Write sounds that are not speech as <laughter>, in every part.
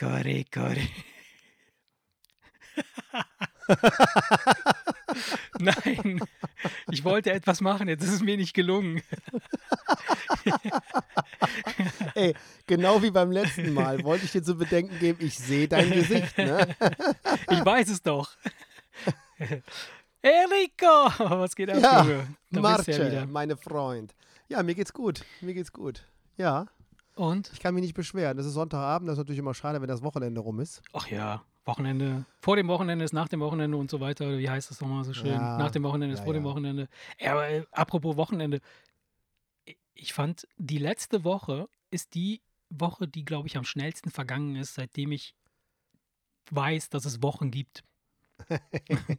Rico, Rico. <laughs> Nein, ich wollte etwas machen, jetzt ist es mir nicht gelungen. <laughs> Ey, genau wie beim letzten Mal wollte ich dir zu bedenken geben, ich sehe dein Gesicht, ne? <laughs> Ich weiß es doch. Hey Rico, was geht ab, Ja, Junge? Da Marce, ja meine Freund. Ja, mir geht's gut, mir geht's gut. Ja, Und? ich kann mich nicht beschweren. Das ist Sonntagabend, das ist natürlich immer schade, wenn das Wochenende rum ist. Ach ja, Wochenende. Vor dem Wochenende ist nach dem Wochenende und so weiter. Wie heißt das nochmal so schön? Ja, nach dem Wochenende ist ja, vor dem ja. Wochenende. Ja, aber äh, apropos Wochenende. Ich fand, die letzte Woche ist die Woche, die, glaube ich, am schnellsten vergangen ist, seitdem ich weiß, dass es Wochen gibt. <laughs> <laughs>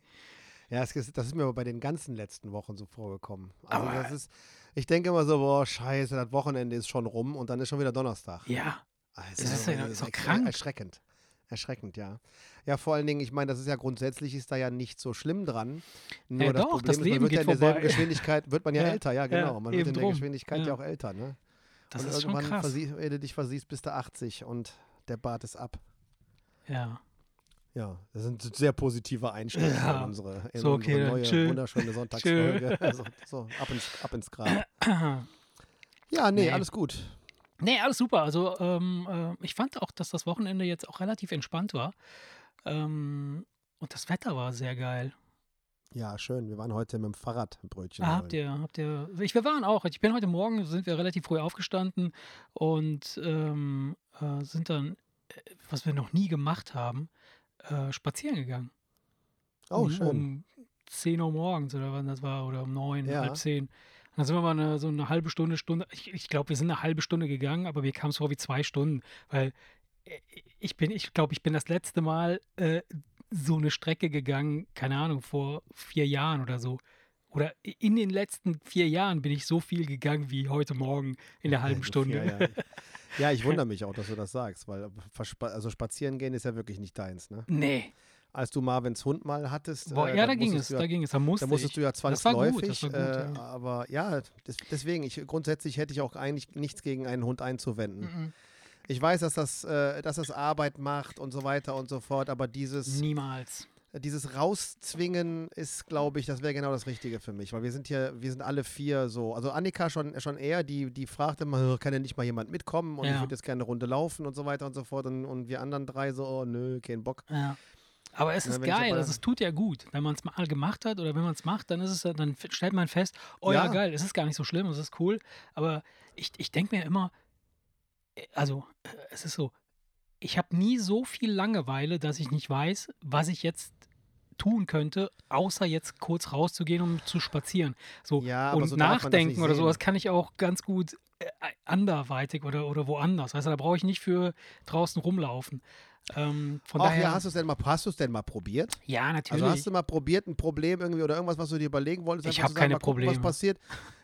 Ja, das ist, das ist mir aber bei den ganzen letzten Wochen so vorgekommen. Also Aber- das ist, ich denke immer so, boah, scheiße, das Wochenende ist schon rum und dann ist schon wieder Donnerstag. Ja, Also, Das ist ja- das ist doch krank. Erschreckend. Erschreckend, ja. Ja, vor allen Dingen, ich meine, das ist ja grundsätzlich ist da ja nicht so schlimm dran. Nur Ja, das doch, Problem das ist, man Leben wird ja in derselben vorbei. <laughs> Geschwindigkeit, wird man ja, Ja, älter, ja, ja, genau. man wird in der drum. Geschwindigkeit ja. Auch älter, ne? das und ist schon irgendwann, krass. versie- wenn du dich versiehst, bist du 80 und der Bart ist ab. Ja. Ja, das sind sehr positive Einstellungen Ja. in unsere, in So, okay, unsere neue, chill. wunderschöne <laughs> Sonntagsfolge. Also, so, ab ins, ab ins Grab. <clears throat> Ja, nee, Nee. alles gut. Nee, alles super. Also ähm, äh, ich fand auch, dass das Wochenende jetzt auch relativ entspannt war. Ähm, und das Wetter war sehr geil. Ja, schön. Wir waren heute mit dem Fahrrad Brötchen. Ah, habt ihr, habt ihr. Ich, wir waren auch. Ich bin heute Morgen, sind wir relativ früh aufgestanden und ähm, äh, sind dann, äh, was wir noch nie gemacht haben, äh, spazieren gegangen. Oh, um, schön. Um 10 Uhr morgens oder wann das war, oder um 9, Ja. halb 10. Und dann sind wir mal eine, so eine halbe Stunde, Stunde. Ich, ich glaube, wir sind eine halbe Stunde gegangen, aber mir kam es vor wie zwei Stunden, weil äh, ich bin, ich glaube, ich bin das letzte Mal äh, so eine Strecke gegangen, keine Ahnung, vor vier Jahren oder so. Oder in den letzten vier Jahren bin ich so viel gegangen wie heute Morgen in der halben Stunde. viel, Ja, <laughs> ja, ich wundere <laughs> mich auch, dass du das sagst, weil also spazieren gehen ist ja wirklich nicht deins, ne? Nee. Als du Marvins Hund mal hattest, Boah, äh, ja, da ging es, ja, da ging es. Da musste da musstest ich. du ja Das war gut, zwangsläufig, das war gut, äh, ja. aber ja, des, deswegen, ich, grundsätzlich hätte ich auch eigentlich nichts gegen einen Hund einzuwenden. Mhm. Ich weiß, dass das, äh, dass das Arbeit macht und so weiter und so fort, aber dieses, Niemals. Dieses Rauszwingen ist, glaube ich, das wäre genau das Richtige für mich, weil wir sind hier, wir sind alle vier so, also Annika schon, schon eher, die, die fragt immer, kann denn nicht mal jemand mitkommen und ich Ja. würde jetzt gerne eine Runde laufen und so weiter und so fort und, und wir anderen drei so, oh nö, kein Bock. Ja. Aber es Ja, ist ich geil, also es tut ja gut. Wenn man es mal gemacht hat oder wenn man es macht, dann ist es, ja- dann stellt man fest, oh ja, Ja. geil, es ist gar nicht so schlimm, es ist cool. Aber ich, ich denke mir immer, äh, also äh, es ist so, ich habe nie so viel Langeweile, dass ich nicht weiß, was ich jetzt tun könnte, außer jetzt kurz rauszugehen, um zu spazieren. So Ja, und so nachdenken oder sowas kann ich auch ganz gut äh, anderweitig oder, oder woanders. Weißt du, da brauche ich nicht für draußen rumlaufen. Ähm, von Ach daher, ja, hast du es denn mal, hast du es denn mal probiert? ja, natürlich. Also hast du mal probiert, ein Problem irgendwie oder irgendwas, was du dir überlegen wolltest? Ich einfach hab zu sagen, keine mal gucken, Probleme. Was passiert?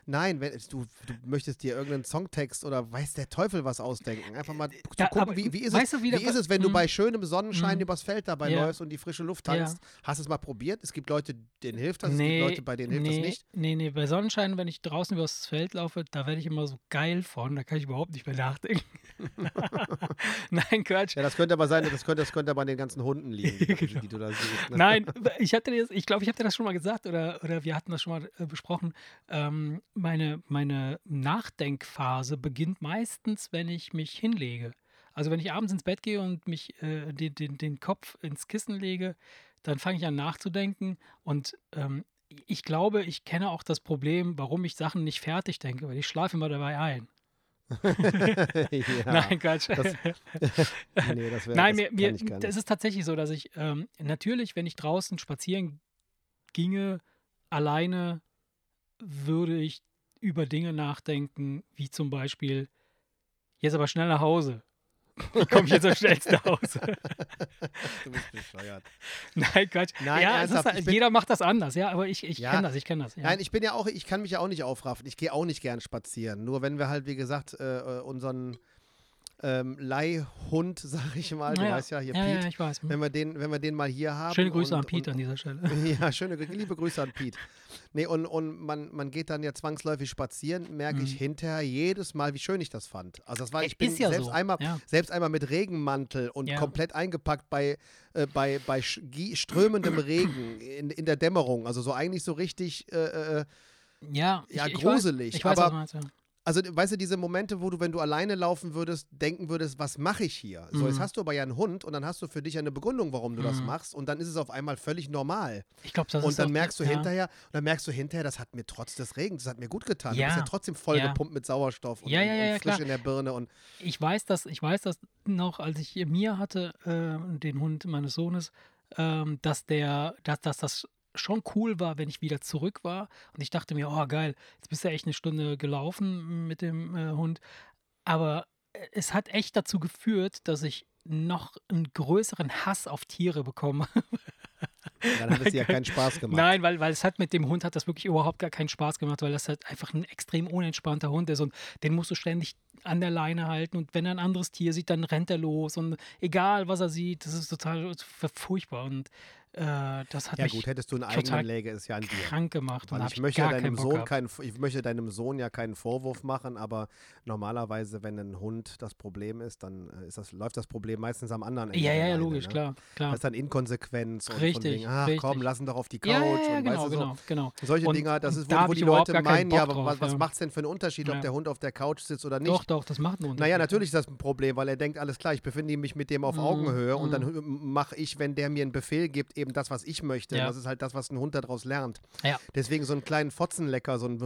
Nein, wenn du, du möchtest dir irgendeinen Songtext oder weiß der Teufel was ausdenken. Einfach mal zu Ja, gucken, aber wie, wie, ist, es, du, wie da- wie ist es, wenn du Mhm. bei schönem Sonnenschein Mhm. übers Feld dabei Ja. läufst und die frische Luft tanzt? Hast du es mal probiert? Es gibt Leute, denen hilft das, es nee, gibt Leute, bei denen hilft nee, das nicht. Nee, nee, bei Sonnenschein, wenn ich draußen übers Feld laufe, da werde ich immer so geil von, da kann ich überhaupt nicht mehr nachdenken. <laughs> Nein, Quatsch. Ja, das könnte aber sein, das könnte, das könnte aber an den ganzen Hunden liegen, die, <laughs> Genau. die du da siehst. Ne? Nein, ich hatte das, ich glaube, ich habe dir das schon mal gesagt oder, oder wir hatten das schon mal äh, besprochen. Ähm, meine, meine Nachdenkphase beginnt meistens, wenn ich mich hinlege. Also wenn ich abends ins Bett gehe und mich äh, den, den, den Kopf ins Kissen lege, dann fange ich an nachzudenken und ähm, ich glaube, ich kenne auch das Problem, warum ich Sachen nicht fertig denke, weil ich schlafe immer dabei ein. <laughs> ja. <laughs> Nein, Quatsch. das- <laughs> nee, das wär, Nein, das mir, mir, es ist tatsächlich so, dass ich ähm, natürlich, wenn ich draußen spazieren ginge, alleine würde ich über Dinge nachdenken, wie zum Beispiel, jetzt aber schnell nach Hause. Wie komme ich jetzt am schnellsten nach Hause? <laughs> Du bist bescheuert. Nein, Quatsch. Nein, ja, ist, halt- jeder macht das anders, ja, aber ich, ich Ja. kenne das, ich kenne das. Ja. Nein, ich bin ja auch, ich kann mich ja auch nicht aufraffen. Ich gehe auch nicht gern spazieren. Nur wenn wir halt, wie gesagt, äh, äh, unseren ähm, Leihhund, <laughs> sag ich mal. Du Ja, weißt ja, hier ja, Pete. ja, ich weiß. Wenn wir, den, wenn wir den mal hier haben. Schöne Grüße und, an Pete und, an dieser Stelle. <laughs> Ja, schöne, liebe Grüße an Pete. Nee, und, und man, man geht dann ja zwangsläufig spazieren, merke ich Mhm. hinterher jedes Mal, wie schön ich das fand. Also das war, ich bin ja selbst so, einmal, selbst einmal mit Regenmantel und komplett eingepackt bei, äh, bei, bei strömendem Regen in, in der Dämmerung. Also so eigentlich so richtig, äh, äh, Ja, Ja, ich, ich gruselig, ich weiß, aber- was meinst, ja. Also weißt du, diese Momente, wo du, wenn du alleine laufen würdest, denken würdest, was mache ich hier? So, jetzt Mhm. hast du aber ja einen Hund und dann hast du für dich eine Begründung, warum du das Mhm. machst und dann ist es auf einmal völlig normal. Ich glaube, das ist und dann auch- merkst du ja. hinterher, und dann merkst du hinterher, das hat mir trotz des Regens, das hat mir gut getan. Du Ja. bist ja trotzdem voll Ja. gepumpt mit Sauerstoff und, Ja, und, und frisch klar. in der Birne und Ich weiß das, ich weiß das noch, als ich mir hatte, äh, den Hund meines Sohnes, ähm, dass der, dass, dass das schon cool war, wenn ich wieder zurück war. Und ich dachte mir, oh geil, jetzt bist du echt eine Stunde gelaufen mit dem äh, Hund. Aber äh, es hat echt dazu geführt, dass ich noch einen größeren Hass auf Tiere bekomme. dann hat es <laughs> dir ja keinen Spaß gemacht. Nein, weil, weil es hat mit dem Hund hat das wirklich überhaupt gar keinen Spaß gemacht, weil das halt einfach ein extrem unentspannter Hund ist und den musst du ständig an der Leine halten und wenn er ein anderes Tier sieht, dann rennt er los und egal was er sieht, das ist total furchtbar und äh, das hat Ja mich gut, hättest du einen eigenen, läge es ja an dir. krank gemacht und ich möchte, gar deinem Sohn keinen, ich möchte deinem Sohn ja keinen Vorwurf machen, aber normalerweise, wenn ein Hund das Problem ist, dann äh, ist das, läuft das Problem meistens am anderen Ende. Ja, ja, ja, logisch, ne? klar, klar. Das ist dann Inkonsequenz und von Richtig, wegen, ach komm, richtig. lass ihn doch auf die Couch Ja, ja, ja, und genau, weißt du so. genau, genau. Solche Und- Dinger, das ist, wo, wo ich die Leute meinen, ja, aber was, was macht es denn für einen Unterschied, ob der Hund auf der Couch sitzt oder nicht? Doch, doch, das macht einen Unterschied. Naja, natürlich ist das ein Problem, weil er denkt, alles klar, ich befinde mich mit dem auf Mhm, Augenhöhe und mhm. dann mache ich, wenn der mir einen Befehl gibt, eben eben das, was ich möchte. Ja. Das ist halt das, was ein Hund daraus lernt. Ja. Deswegen so einen kleinen Fotzenlecker, so ein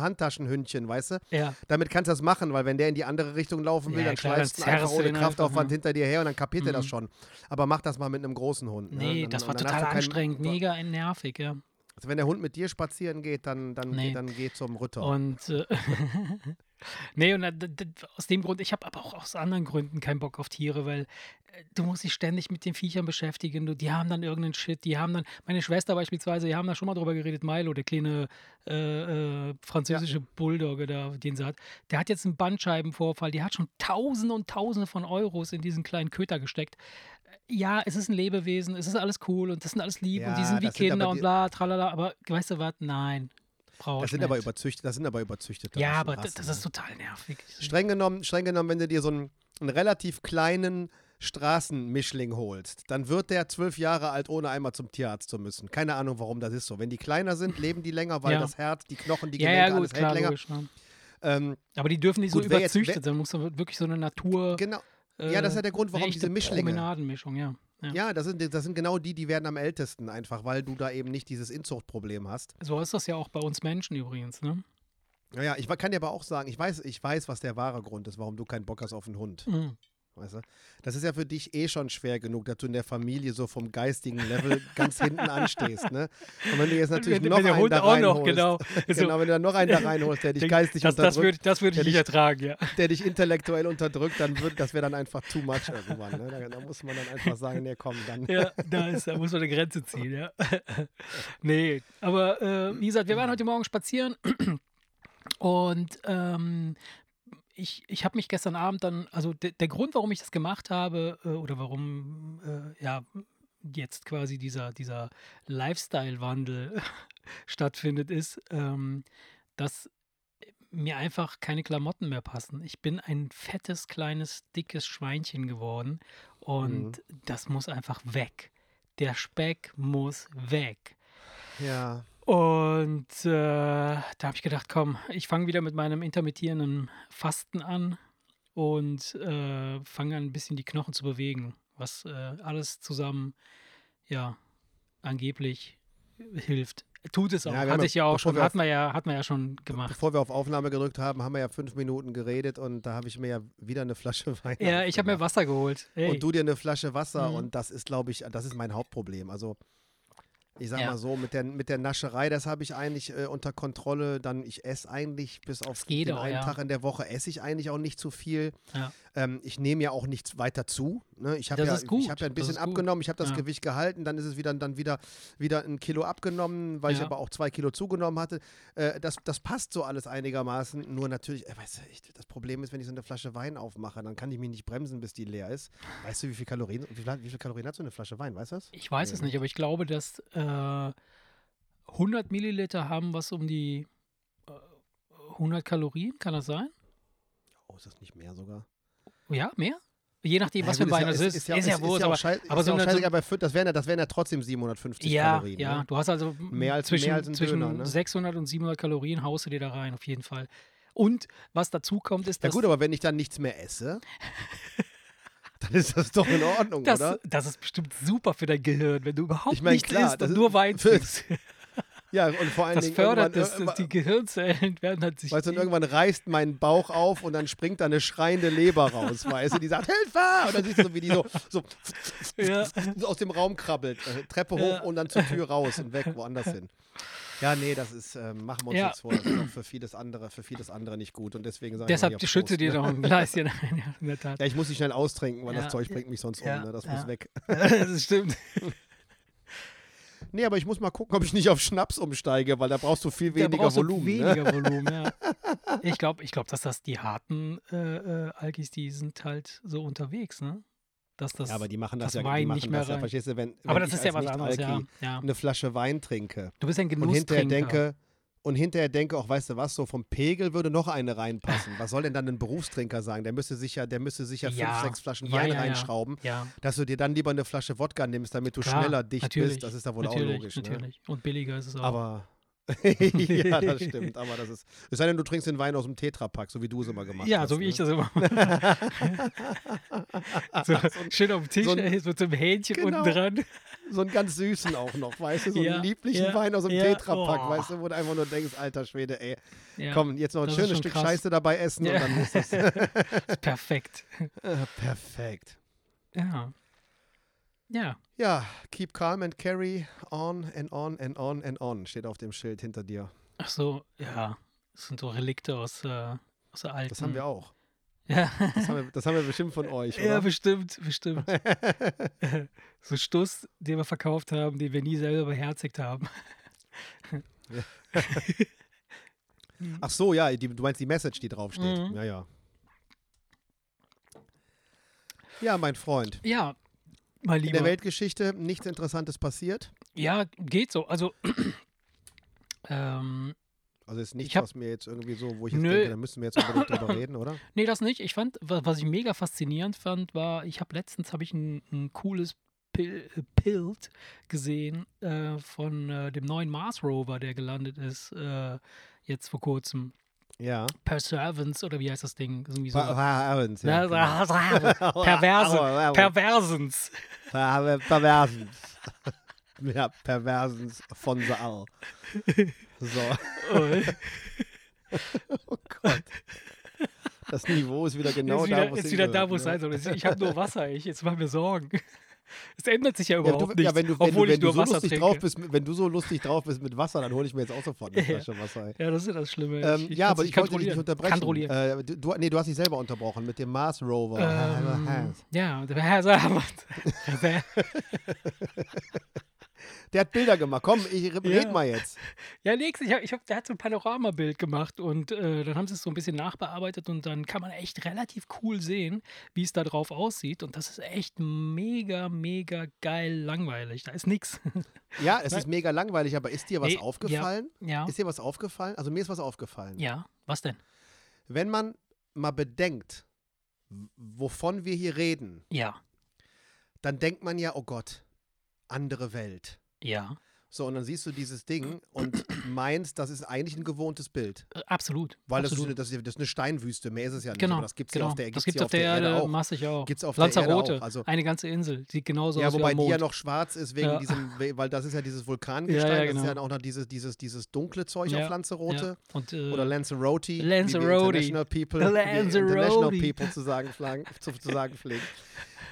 Handtaschenhündchen, weißt du? Ja. Damit kannst du das machen, weil wenn der in die andere Richtung laufen will, dann klar, schmeißt du einfach ohne Kraftaufwand hinter dir her und dann kapiert mhm. er das schon. Aber mach das mal mit einem großen Hund. Nee, ne? das war total anstrengend, mega nervig, ja. Also wenn der Hund mit dir spazieren geht, dann, dann, nee. geht, dann geht zum Rütter. Und äh, nee, und äh, aus dem Grund, ich habe aber auch aus anderen Gründen keinen Bock auf Tiere, weil äh, du musst dich ständig mit den Viechern beschäftigen. Du, die haben dann irgendeinen Shit, die haben dann, meine Schwester beispielsweise, die haben da schon mal drüber geredet, Milo, der kleine äh, äh, französische Bulldogge da, den sie hat, der hat jetzt einen Bandscheibenvorfall, die hat schon Tausende und Tausende von Euros in diesen kleinen Köter gesteckt. Ja, es ist ein Lebewesen, es ist alles cool und das sind alles lieb und die Ja, sind wie das sind Kinder aber und die- bla, tralala, aber weißt du was? Nein. Brauch das sind aber nicht. überzüchtet, das sind aber überzüchtete Ja, aber Rassen, das ne? ist total nervig. Streng genommen, streng genommen, wenn du dir so einen, einen relativ kleinen Straßenmischling holst, dann wird der zwölf Jahre alt, ohne einmal zum Tierarzt zu müssen. Keine Ahnung, warum das ist so. Wenn die kleiner sind, leben die länger, weil Ja. das Herz, die Knochen, die Ja, Gelenke, ja, gut, alles hält klar, länger. logisch. Ne? Ähm, Aber die dürfen nicht so Gut, jetzt- überzüchtet wer- sein. muss wirklich so eine Natur. genau. äh, ja, das ist ja der Grund, warum echte diese Mischlinge. Promenadenmischung, ja. Ja. Ja, das sind, das sind genau die, die werden am ältesten, einfach weil du da eben nicht dieses Inzuchtproblem hast. So ist das ja auch bei uns Menschen übrigens. Ne? Naja, ich kann dir aber auch sagen, ich weiß, ich weiß, was der wahre Grund ist, warum du keinen Bock hast auf einen Hund. Mhm. Weißt du? Das ist ja für dich eh schon schwer genug, dass du in der Familie so vom geistigen Level ganz hinten anstehst. Ne? Und wenn du jetzt natürlich wenn, noch wenn einen Hund da reinholst, genau. <laughs> So, genau, wenn du dann noch einen da reinholst, der dich denk- geistig das, das unterdrückt, würde das würd ich der nicht dich- ertragen, ja. der dich intellektuell unterdrückt, dann wird, das wäre dann einfach too much irgendwann. Ne? Da, da muss man dann einfach sagen, nee, komm, dann. Ja, da, ist, da muss man eine Grenze ziehen, ja. <laughs> nee, aber äh, wie gesagt, wir waren heute Morgen spazieren <clears throat> und ähm, ich, ich habe mich gestern Abend dann, also de, der Grund, warum ich das gemacht habe äh, oder warum äh, ja jetzt quasi dieser, dieser Lifestyle-Wandel <laughs> stattfindet, ist, ähm, dass mir einfach keine Klamotten mehr passen. Ich bin ein fettes, kleines, dickes Schweinchen geworden und das muss einfach weg. Der Speck muss weg. Ja. Und äh, da habe ich gedacht, komm, ich fange wieder mit meinem intermittierenden Fasten an und äh, fange an, ein bisschen die Knochen zu bewegen, was äh, alles zusammen, ja, angeblich hilft. Tut es auch. Ja, wir Hatte ich ja auch schon, wir auf- hat man ja, hat man ja schon gemacht. Bevor wir auf Aufnahme gedrückt haben, haben wir ja fünf Minuten geredet und da habe ich mir ja wieder eine Flasche <laughs> Wein. Ja, ich habe mir. Wasser geholt. Hey. Und du dir eine Flasche Wasser Mhm. und das ist, glaube ich, das ist mein Hauptproblem. Also ich sag Ja. mal so, mit der, mit der Nascherei, das habe ich eigentlich äh, unter Kontrolle. Dann, ich esse eigentlich bis auf den auch, einen ja. Tag in der Woche, esse ich eigentlich auch nicht zu viel. Ja. Ähm, ich nehme ja auch nichts weiter zu. Ne? Ich habe ja, ich hab ja ein bisschen abgenommen, ich habe das Ja. Gewicht gehalten, dann ist es wieder, dann wieder, wieder ein Kilo abgenommen, weil ich Ja. aber auch zwei Kilo zugenommen hatte. Äh, das, das passt so alles einigermaßen. Nur natürlich, äh, weißt du, ich, das Problem ist, wenn ich so eine Flasche Wein aufmache, dann kann ich mich nicht bremsen, bis die leer ist. Weißt du, wie viel Kalorien, wie viel, wie viel Kalorien hat so eine Flasche Wein? Weißt du das? Ich weiß es nicht, aber ich glaube, dass äh, 100 Milliliter haben was um die äh, 100 Kalorien, kann das sein? Oh, ist das nicht mehr sogar? Ja, mehr? Je nachdem, was Ja, für ein ist das ist. Ist, ja, ist, ja auch aber, scheiß, aber ist so ja auch scheißegal, bei Fü- das wären ja, das wären ja trotzdem 750 ja, Kalorien. ja, Ne? du hast also Mehr als- zwischen, mehr als ein zwischen Döner, ne? 600 und 700 Kalorien haust du dir da rein, auf jeden Fall. Und was dazu kommt, ist, Ja dass gut, aber wenn ich dann nichts mehr esse, <laughs> dann ist das doch in Ordnung, das, oder? das ist bestimmt super für dein Gehirn, wenn du überhaupt Ich mein, nichts klar, isst und nur Wein trinkst. <laughs> Ja, und vor allen Das Dingen fördert das, irgendwann- die Gehirnzellen werden halt sich. Weißt du, und irgendwann reißt mein Bauch auf und dann springt da eine schreiende Leber raus, weißt du, die sagt, Hilfe! Und dann siehst du so, wie die so, so, Ja. aus dem Raum krabbelt, äh, Treppe hoch Ja. und dann zur Tür raus und weg, woanders hin. Ja, nee, das ist, äh, machen wir uns Ja. jetzt vor, das ist auch für vieles andere, für vieles andere nicht gut und deswegen sage Deshalb ich mal schütze dir Prost, noch ein Gläschen <laughs> ein, ja, in der Tat. ne? Ja, ich muss dich schnell austrinken, weil Ja. das Zeug bringt mich sonst um, ne? das muss weg. <laughs> das stimmt. <laughs> Nee, aber ich muss mal gucken, ob ich nicht auf Schnaps umsteige, weil da brauchst du viel Da weniger du Volumen. Ne? Weniger <laughs> Volumen, ja. Ich glaube, ich glaub, dass das die harten äh, äh, Alkis, die sind halt so unterwegs, ne? Dass das, Ja, aber die machen das, das ja, die Wein machen nicht mehr das ja, rein. verstehst du, wenn, wenn aber das ist ja was anderes, ja. Ja. eine Flasche Wein trinke Du bist ein und hinterher denke, und hinterher denke auch, weißt du was, so vom Pegel würde noch eine reinpassen. Was soll denn dann ein Berufstrinker sagen? Der müsste sich ja, der müsste sich ja fünf, sechs Flaschen Ja, Wein ja, reinschrauben, Ja, dass du dir dann lieber eine Flasche Wodka nimmst, damit du klar, schneller dicht natürlich, bist. Das ist da wohl natürlich, auch logisch. Ne? Natürlich. Und billiger ist es auch. Aber <laughs> ja, das stimmt. Aber das ist. Es sei denn, du trinkst den Wein aus dem Tetrapack, so wie du es immer gemacht ja, hast. so wie ne? ich das immer mache. <laughs> so, <laughs> schön auf dem Tisch, so ein- ey, so zum Hähnchen Genau. unten dran. So einen ganz süßen auch noch, weißt du? So Ja, einen lieblichen ja, Wein aus dem ja. Tetrapack, Oh. weißt du, wo du einfach nur denkst, alter Schwede, ey, Ja, komm, jetzt noch ein schönes Stück krass. Scheiße dabei essen Ja. und dann ist das perfekt. perfekt. Ja. Ja. Ja, keep calm and carry on and on and on and on, steht auf dem Schild hinter dir. Ach so, ja. Das sind so Relikte aus, äh, aus der alten. Das haben wir auch. <laughs> Ja. Das haben wir, das haben wir bestimmt von euch, ja, oder? bestimmt, bestimmt. <laughs> so Stuss, den wir verkauft haben, den wir nie selber beherzigt haben. <laughs> Ach so, ja, die, du meinst die Message, die draufsteht. Mhm. Ja, ja. Ja, mein Freund. Ja, mein In Lieber. der Weltgeschichte nichts Interessantes passiert. Ja, geht so. Also, <clears throat> ähm, Also ist nichts, Ich hab- was mir jetzt irgendwie so, wo ich jetzt Nö. denke, da müssen wir jetzt unbedingt drüber reden, oder? <clears throat> nee, das nicht. Ich fand, wa- was ich mega faszinierend fand, war, ich habe letztens habe ich ein, ein cooles Pil äh, Bild gesehen äh, von äh, dem neuen Mars Rover, der gelandet ist äh, jetzt vor kurzem. Ja. Perseverance oder wie heißt das Ding? Irgendwie so. Evans, ja, Ja, genau. Perverse, Aua, aua. Perversens. Per- Perversens. <laughs> ja, Perversens von All. So, <laughs> oh Gott. Das Niveau ist wieder genau ist da, wo es ist wieder da, wo es ne? sein soll. Ich habe nur Wasser, ich, jetzt mach mir Sorgen. Es ändert sich ja Ja, überhaupt du, nichts, ja, wenn du, wenn obwohl du, wenn ich du nur so Wasser lustig trinke. drauf bist, mit- wenn du so lustig drauf bist mit Wasser, dann hole ich mir jetzt auch sofort eine <laughs> Ja. Flasche Wasser. ey. Ja, das ist ja das Schlimme. Ähm, ich ja, aber ich wollte dich nicht unterbrechen. Kontrollieren. Äh, du, du, nee, du hast dich selber unterbrochen mit dem Mars Rover. Ähm, ja, der. <laughs> <laughs> Der hat Bilder gemacht. Komm, ich red Ja. mal jetzt. Ja, nix. Ich hab, ich hab, der hat so ein Panoramabild gemacht und äh, dann haben sie es so ein bisschen nachbearbeitet und dann kann man echt relativ cool sehen, wie es da drauf aussieht. Und das ist echt mega, mega geil langweilig. Da ist nix. <laughs> Ja, es ist mega langweilig, aber ist dir was Nee, aufgefallen? ja. Ist dir was aufgefallen? Also mir ist was aufgefallen. Ja, was denn? Wenn man mal bedenkt, wovon wir hier reden, Ja, dann denkt man ja, oh Gott, andere Welt. Ja. So, und dann siehst du dieses Ding und meinst, das ist eigentlich ein gewohntes Bild. Äh, Absolut. Weil das ist, eine, das, ist, das ist eine Steinwüste, mehr ist es ja nicht. Genau, aber das gibt es genau. ja auf der, das gibt's gibt's ja auf der Erde, auch. massig auch. Gibt's auf der Erde Lanzarote, auch. Also, eine ganze Insel, sieht genauso ja, aus wie wobei am die ja noch schwarz ist wegen Ja. diesem, we- weil das ist ja dieses Vulkangestein, Ja, ja, das ist ja genau. auch noch dieses, dieses, dieses dunkle Zeug Ja, auf Lanzarote. Ja. Und, äh, Oder Lanzarote, wie Lanzarote. International People, wie Lanzarote. International People zu sagen, zu, zu sagen pflegen. <laughs>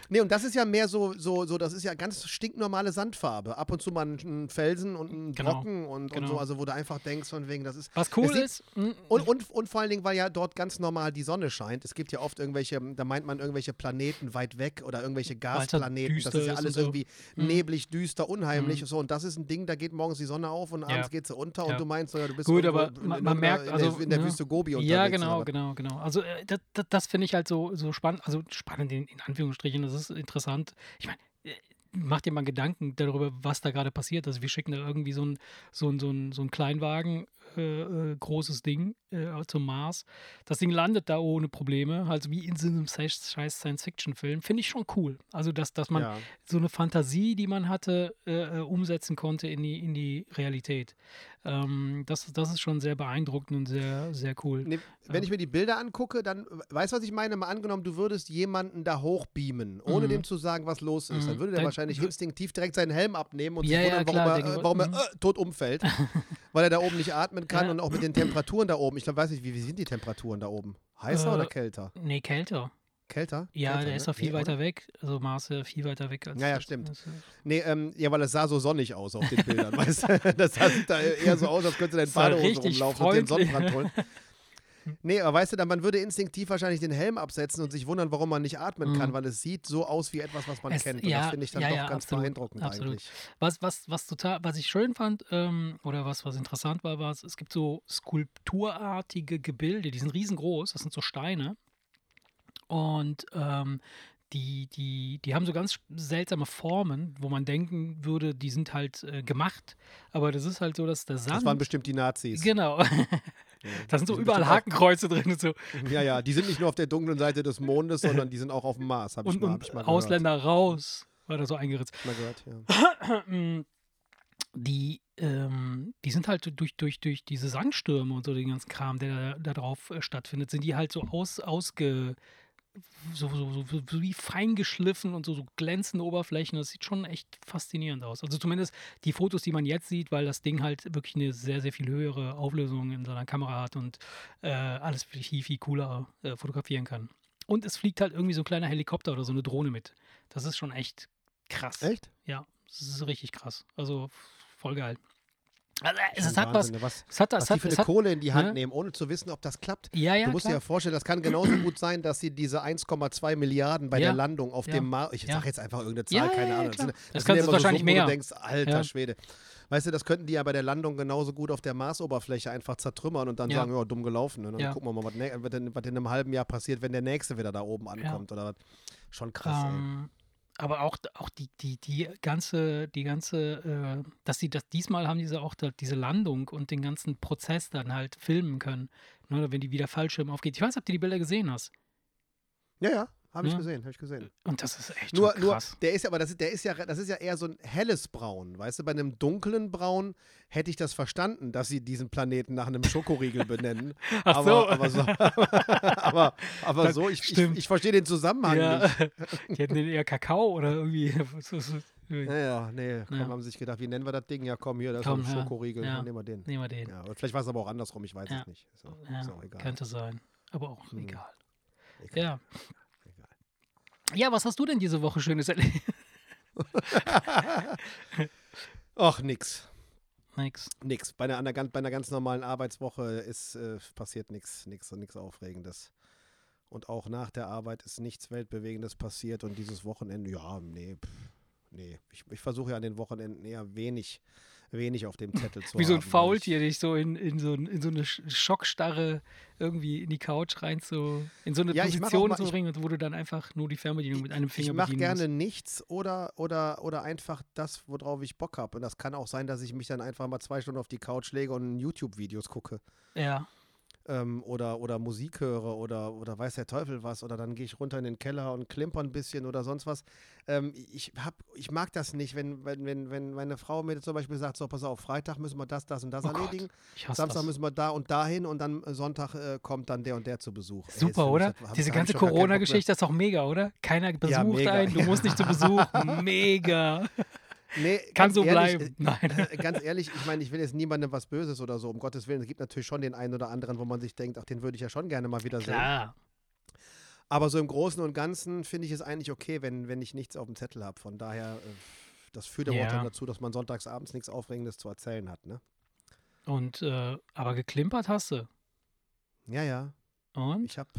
Nee, und das ist ja mehr so, so, so, das ist ja ganz stinknormale Sandfarbe. Ab und zu mal ein Felsen und ein Genau, Brocken und, und genau. so, also wo du einfach denkst, von wegen, das ist. Was cool ist, mm, Und, und, und vor allen Dingen, weil ja dort ganz normal die Sonne scheint. Es gibt ja oft irgendwelche, da meint man irgendwelche Planeten weit weg oder irgendwelche Gasplaneten. Das ist ja ist alles und so. irgendwie Mhm. neblig, düster, unheimlich. So, und das ist ein Ding, da geht morgens die Sonne auf und Ja. abends geht sie unter Ja. und du meinst, ja, du bist Gut, aber in, man- in, man merkt, also, der, in der ne? Wüste Gobi unterwegs. Ja, genau, genau, genau. Also äh, das, das, das finde ich halt so, so spannend, also spannend in, in Anführungsstrichen, das ist interessant. Ich meine, äh, mach dir mal Gedanken darüber, was da gerade passiert. Also wir schicken da irgendwie so ein, so ein, so ein, so ein Kleinwagen, äh, äh, großes Ding äh, zum Mars. Das Ding landet da ohne Probleme, also wie in so einem scheiß Science-Fiction-Film. Finde ich schon cool. Also dass, dass man Ja. so eine Fantasie, die man hatte, äh, äh, umsetzen konnte in die, in die Realität. Ähm, das, das ist schon sehr beeindruckend und sehr, sehr cool. Nee, wenn ich mir die Bilder angucke, dann, weißt du, was ich meine? Mal angenommen, du würdest jemanden da hochbeamen, ohne Mhm. dem zu sagen, was los ist. Dann Mhm. würde der Dann wahrscheinlich instinktiv direkt seinen Helm abnehmen und Ja, sich ja, wundern, klar, warum er, äh, warum er mhm. äh, tot umfällt. <laughs> weil er da oben nicht atmen kann Ja. und auch mit den Temperaturen da oben. Ich glaub, weiß nicht, wie, wie sind die Temperaturen da oben? Heißer Äh, oder kälter? Nee, kälter. Kälter? Ja, Kälter, der ne? ist doch viel Nee, weiter oder? weg. Also Mars ist viel weiter weg als. Ja, ja, stimmt. als- Nee, ähm, ja, weil es sah so sonnig aus auf den Bildern, <laughs> weißt du? Das sah sieht da eher so aus, als könnte dein Badehose rumlaufen und den freundlich. Sonnenbrand holen. <laughs> <laughs> Nee, aber weißt du, dann, man würde instinktiv wahrscheinlich den Helm absetzen und sich wundern, warum man nicht atmen kann, Mhm. weil es sieht so aus wie etwas, was man Es- kennt. Und ja, das finde ich dann ja, doch ja, ganz absolut, beeindruckend absolut. eigentlich. Was, was, was total, was ich schön fand, ähm, oder was, was interessant war, war, es es gibt so skulpturartige Gebilde, die sind riesengroß, das sind so Steine. Und ähm, die, die, die haben so ganz seltsame Formen, wo man denken würde, die sind halt äh, gemacht. Aber das ist halt so, dass der Sand. Das waren bestimmt die Nazis. genau. <laughs> Ja, Da sind so überall Hakenkreuze drin und so. Ja, ja, die sind nicht nur auf der dunklen Seite des Mondes, <laughs> sondern die sind auch auf dem Mars, habe ich, mal- hab ich mal Ausländer raus. War da so eingeritzt. Gehört. Mal gehört ja. die, ähm, die sind halt durch, durch, durch diese Sandstürme und so den ganzen Kram, der da, da drauf äh, stattfindet, sind die halt so aus, ausge. So, so, so, so, wie fein geschliffen und so, so glänzende Oberflächen. Das sieht schon echt faszinierend aus. Also zumindest die Fotos, die man jetzt sieht, weil das Ding halt wirklich eine sehr, sehr viel höhere Auflösung in seiner Kamera hat und äh, alles viel, viel, viel cooler äh, fotografieren kann. Und es fliegt halt irgendwie so ein kleiner Helikopter oder so eine Drohne mit. Das ist schon echt krass. Echt? Ja, das ist richtig krass. Also voll geil. Also, es, es hat was. Ne? was, Es hat, was es die hat, für es eine hat, Kohle in die Hand ne? nehmen, ohne zu wissen, ob das klappt. ja, ja, du musst dir klar. ja vorstellen, das kann genauso gut sein, dass sie diese 1,2 Milliarden bei Ja. der Landung auf Ja. dem Mars, ich Ja. sage jetzt einfach irgendeine Zahl, Ja, keine ja, Ahnung. Das sind kannst ja du immer wahrscheinlich so Summen, wo mehr. du denkst, alter Ja. Schwede. Weißt du, das könnten die ja bei der Landung genauso gut auf der Marsoberfläche einfach zertrümmern und dann Ja. sagen, ja, dumm gelaufen. ne? Und dann Ja. gucken wir mal, was, nä- was, in, einem halben Jahr passiert, wenn der Nächste wieder da oben ankommt. Oder was. Schon krass, ey. Aber auch, auch die, die, die ganze, die ganze, äh, dass sie das diesmal haben diese auch da, diese Landung und den ganzen Prozess dann halt filmen können. Ne, wenn die wieder Fallschirm aufgeht. Ich weiß, ob du die Bilder gesehen hast. Ja, ja, habe ich Ja. gesehen, habe ich gesehen. Und das ist echt Nur, nur, krass. der ist ja, aber das ist, der ist ja, das ist ja eher so ein helles Braun, weißt du? Bei einem dunklen Braun hätte ich das verstanden, dass sie diesen Planeten nach einem Schokoriegel <laughs> benennen. Ach aber, so. aber so, <laughs> aber, aber so, ich, ich, ich verstehe den Zusammenhang ja, nicht. <laughs> die hätten den eher Kakao oder irgendwie. so- so- Naja, nee, komm, Ja. haben sie sich gedacht, wie nennen wir das Ding? Ja, komm, hier, das ist Komm, ein Schokoriegel, ja. nehmen wir den. Nehmen wir den. Ja, vielleicht war es aber auch andersrum, ich weiß es nicht. Ist auch, Ja, egal. könnte sein. Aber auch Hm. egal. Egal. Ja. Ja, was hast du denn diese Woche Schönes erlebt? <laughs> Ach, nix. Nix. Nix. Bei einer, bei einer ganz normalen Arbeitswoche ist äh, passiert nichts, nichts und nichts Aufregendes. Und auch nach der Arbeit ist nichts Weltbewegendes passiert. Und dieses Wochenende, ja, nee, pff, nee. Ich, ich versuche ja an den Wochenenden eher wenig, wenig auf dem Zettel zu Wie so ein haben. Faultier, dich so in, in, so, in so eine Sch- Schockstarre irgendwie in die Couch rein zu, in so eine Ja, Position mal- zu bringen, wo du dann einfach nur die Fernbedienung mit einem Ich, Finger ich mache bedienen gerne nichts oder, oder, oder einfach das, worauf ich Bock habe. Und das kann auch sein, dass ich mich dann einfach mal zwei Stunden auf die Couch lege und YouTube-Videos gucke. musst. Ja. Ähm, oder, oder Musik höre oder, oder weiß der Teufel was oder dann gehe ich runter in den Keller und klimper ein bisschen oder sonst was. Ähm, ich, hab, ich mag das nicht, wenn, wenn, wenn, wenn meine Frau mir zum Beispiel sagt, so pass auf, Freitag müssen wir das, das und das Oh Gott, erledigen, hasse Samstag das. müssen wir da und dahin und dann Sonntag äh, kommt dann der und der zu Besuch. Ey, Super, mich- oder? hab- Diese hab ganze. Corona-Geschichte ist doch mega, oder? Keiner besucht mega. einen, du musst nicht zu Besuch. <laughs> mega. <laughs> Nee, Kann so ehrlich, bleiben. Nein. Äh, <laughs> ganz ehrlich, ich meine, ich will jetzt niemandem was Böses oder so, um Gottes Willen. Es gibt natürlich schon den einen oder anderen, wo man sich denkt, ach, den würde ich ja schon gerne mal wiedersehen. Klar. Aber so im Großen und Ganzen finde ich es eigentlich okay, wenn, wenn ich nichts auf dem Zettel habe. Von daher, äh, das führt aber auch Ja. dann dazu, dass man sonntags abends nichts Aufregendes zu erzählen hat, ne? Und, äh, aber geklimpert hast du. Ja, ja. Und? Ich habe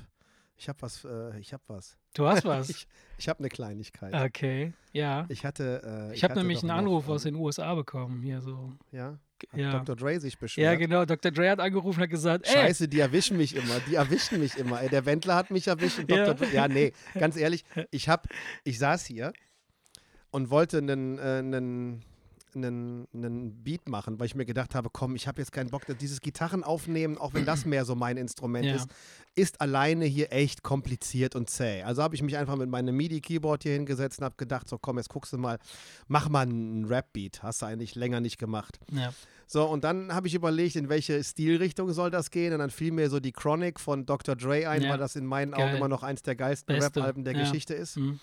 ich hab was, äh, ich habe was. Du hast <laughs> was. Ich, ich habe eine Kleinigkeit. okay, ja. Ich hatte. Äh, Ich habe nämlich einen Anruf noch, aus ähm, den USA bekommen. Hier so. Ja. Hat Ja. Dr. Dre sich beschwert. Ja, genau. Dr. Dre hat angerufen und hat gesagt: Ey, Scheiße, die erwischen mich immer. Die erwischen mich immer. Ey, der Wendler hat mich erwischt. Ja. Dre, ja, nee, <laughs> ganz ehrlich, ich hab, ich saß hier und wollte einen, äh, einen, einen, einen Beat machen, weil ich mir gedacht habe, komm, ich habe jetzt keinen Bock, dieses Gitarren aufnehmen, auch wenn das mehr so mein Instrument Ja. ist, ist alleine hier echt kompliziert und zäh. Also habe ich mich einfach mit meinem MIDI-Keyboard hier hingesetzt und habe gedacht, so komm, jetzt guckst du mal, mach mal einen Rap-Beat. Hast du eigentlich länger nicht gemacht. ja. So, und dann habe ich überlegt, in welche Stilrichtung soll das gehen. Und dann fiel mir so die Chronic von Dr. Dre ein, Ja. weil das in meinen Geil. Augen immer noch eins der geilsten Rap-Alben der. Geschichte ist. Hm.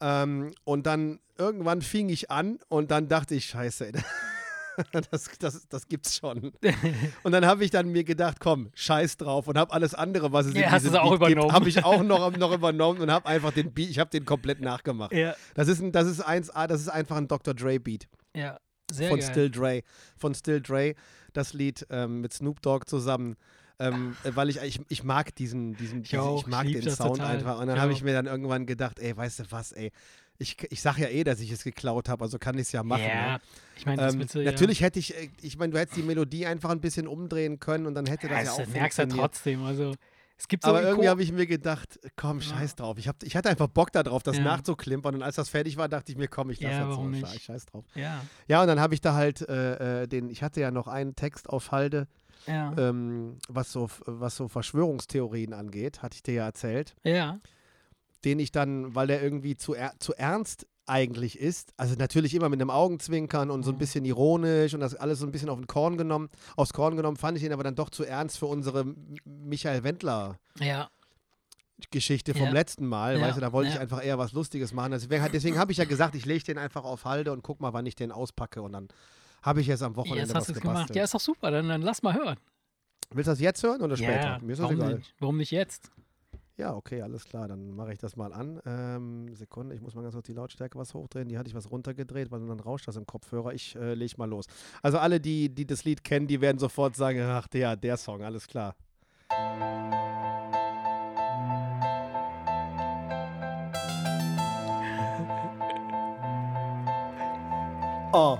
Ähm, und dann irgendwann fing ich an und dann dachte ich, scheiße, <laughs> das, das, das gibt's schon. <laughs> Und dann habe ich dann mir gedacht, komm, scheiß drauf und habe alles andere, was es Ja, in hast diesem du's auch Beat gibt, habe ich auch noch, noch übernommen und habe einfach den Beat, ich habe den komplett nachgemacht. ja, Das ist, ein, das ist 1A, das ist einfach ein Dr. Dre Beat ja. Sehr von geil. Still Dre. Von Still Dre, das Lied ähm, mit Snoop Dogg zusammen. Ähm, äh, weil ich, ich, ich mag diesen, diesen, Ich diesen auch, ich mag ich den Sound total. einfach. Und dann Ja. habe ich mir dann irgendwann gedacht, ey, weißt du was, ey, ich, ich sag ja eh, dass ich es geklaut habe, also kann ich es ja machen. Ja, Ne? ich meine, das Ähm, natürlich hätte ich, äh, ich meine, du hättest die Melodie einfach ein bisschen umdrehen können und dann hätte ja. das ja, ja, das auch merkst du ja trotzdem. Also, es gibt so Aber irgendwie habe ich mir gedacht, komm, Ja. scheiß drauf. Ich, hab, ich hatte einfach Bock darauf, das Ja. nachzuklimpern. Und als das fertig war, dachte ich mir, komm, ich lasse Ja, das so. scheiß drauf. Ja, Ja, und dann habe ich da halt äh, äh, den, ich hatte ja noch einen Text auf Halde, ja, ähm, was, so, was so Verschwörungstheorien angeht, hatte ich dir ja erzählt, ja. den ich dann, weil der irgendwie zu, er, zu ernst eigentlich ist, also natürlich immer mit einem Augenzwinkern und so ein Mhm. bisschen ironisch und das alles so ein bisschen auf den Korn genommen, aufs Korn genommen, fand ich ihn aber dann doch zu ernst für unsere Michael Wendler Ja, Geschichte vom Ja. letzten Mal, Ja, weißt du, da wollte ich ja. einfach eher was Lustiges machen. Deswegen, deswegen habe ich ja gesagt, ich lege den einfach auf Halde und guck mal, wann ich den auspacke und dann habe ich jetzt am Wochenende jetzt was hast du es gemacht. gebastelt. Ja, ist doch super. Dann, dann lass mal hören. Willst du das jetzt hören oder später? Ja, Mir ist das warum, egal. Nicht? warum nicht jetzt? Ja, okay, alles klar. Dann mache ich das mal an. Ähm, Sekunde, ich muss mal ganz kurz die Lautstärke was hochdrehen. Die hatte ich was runtergedreht, weil dann rauscht das im Kopfhörer. Ich äh, lege mal los. Also alle, die, die das Lied kennen, die werden sofort sagen, ach, der, der Song, alles klar. <laughs> Oh.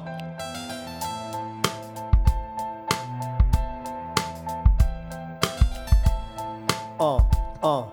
Oh, oh.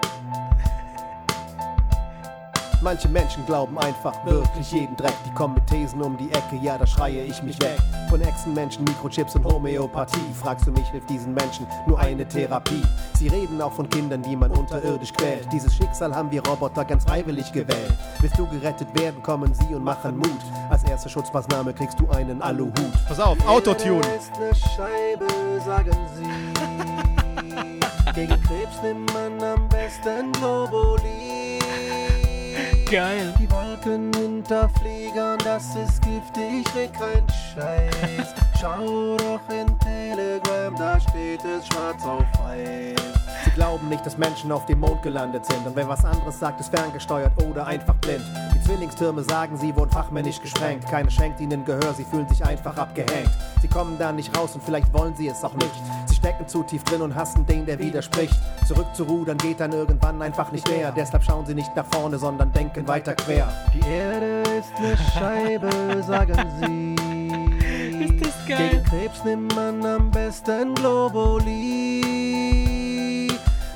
Manche Menschen glauben einfach wirklich jeden Dreck. Die kommen mit Thesen um die Ecke, ja, da schreie ich mich weg. Von Echsenmenschen, Mikrochips und Homöopathie. Fragst du mich, hilft diesen Menschen nur eine Therapie? Sie reden auch von Kindern, die man unterirdisch quält. Dieses Schicksal haben wir Roboter ganz freiwillig gewählt. Willst du gerettet werden, kommen sie und machen Mut. Als erste Schutzmaßnahme kriegst du einen Aluhut. Pass auf, Autotune. ist eine Scheibe, sagen sie. <laughs> Gegen Krebs nimmt man am besten Globuli. Geil. Die Wolken hinter Fliegern, das ist giftig, red kein Scheiß. Schau doch in Telegram, da steht es schwarz auf weiß. Sie glauben nicht, dass Menschen auf dem Mond gelandet sind. Und wer was anderes sagt, ist ferngesteuert oder einfach blind. Die Zwillingstürme sagen, sie wurden fachmännisch gesprengt. Keiner schenkt ihnen Gehör, sie fühlen sich einfach abgehängt. Sie kommen da nicht raus und vielleicht wollen sie es auch nicht. Stecken zu tief drin und hassen den, der widerspricht. Zurück zu rudern geht dann irgendwann einfach nicht mehr. Deshalb schauen sie nicht nach vorne, sondern denken weiter quer. Die Erde ist eine Scheibe, <laughs> sagen sie. Ist das geil? Gegen Krebs nimmt man am besten Globuli.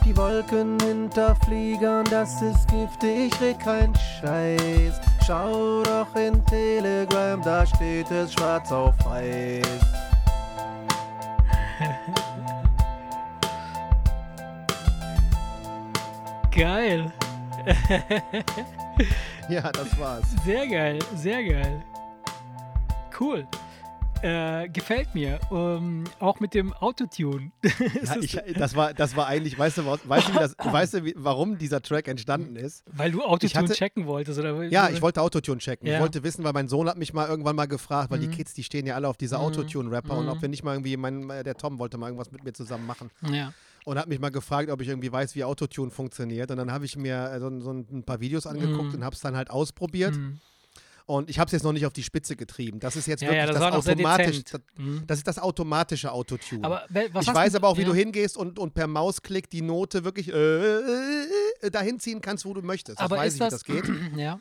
Die Wolken hinter Fliegern, das ist giftig, red kein Scheiß. Schau doch in Telegram, da steht es schwarz auf weiß. Geil. <laughs> Ja, das war's. Sehr geil, sehr geil. Cool. Äh, gefällt mir. Ähm, auch mit dem Autotune. <laughs> Ja, ich, das, war, das war eigentlich, weißt du, weißt du, das, <laughs> weißt du warum dieser Track entstanden ist? weil du Autotune hatte- checken wolltest, oder? Ja, ich wollte Autotune checken. Ich Ja. wollte wissen, weil mein Sohn hat mich mal irgendwann mal gefragt, weil Mhm. die Kids, die stehen ja alle auf dieser Mhm. Autotune-Rapper und Mhm. ob wir nicht mal irgendwie, mein, der Tom wollte mal irgendwas mit mir zusammen machen. Ja. Und hat mich mal gefragt, ob ich irgendwie weiß, wie Autotune funktioniert. Und dann habe ich mir äh, so, so ein paar Videos angeguckt Mhm. und habe es dann halt ausprobiert. Mhm. Und ich habe es jetzt noch nicht auf die Spitze getrieben. Das ist jetzt Ja, ja, wirklich das noch das sehr automatisch. Das, Mhm. das ist das automatische Autotune. Aber ich weiß du- aber auch, wie ja. du hingehst und, und per Mausklick die Note wirklich äh, äh, äh, dahin ziehen kannst, wo du möchtest. Das Aber weiß ich, wie das, das geht. <clears throat> ja.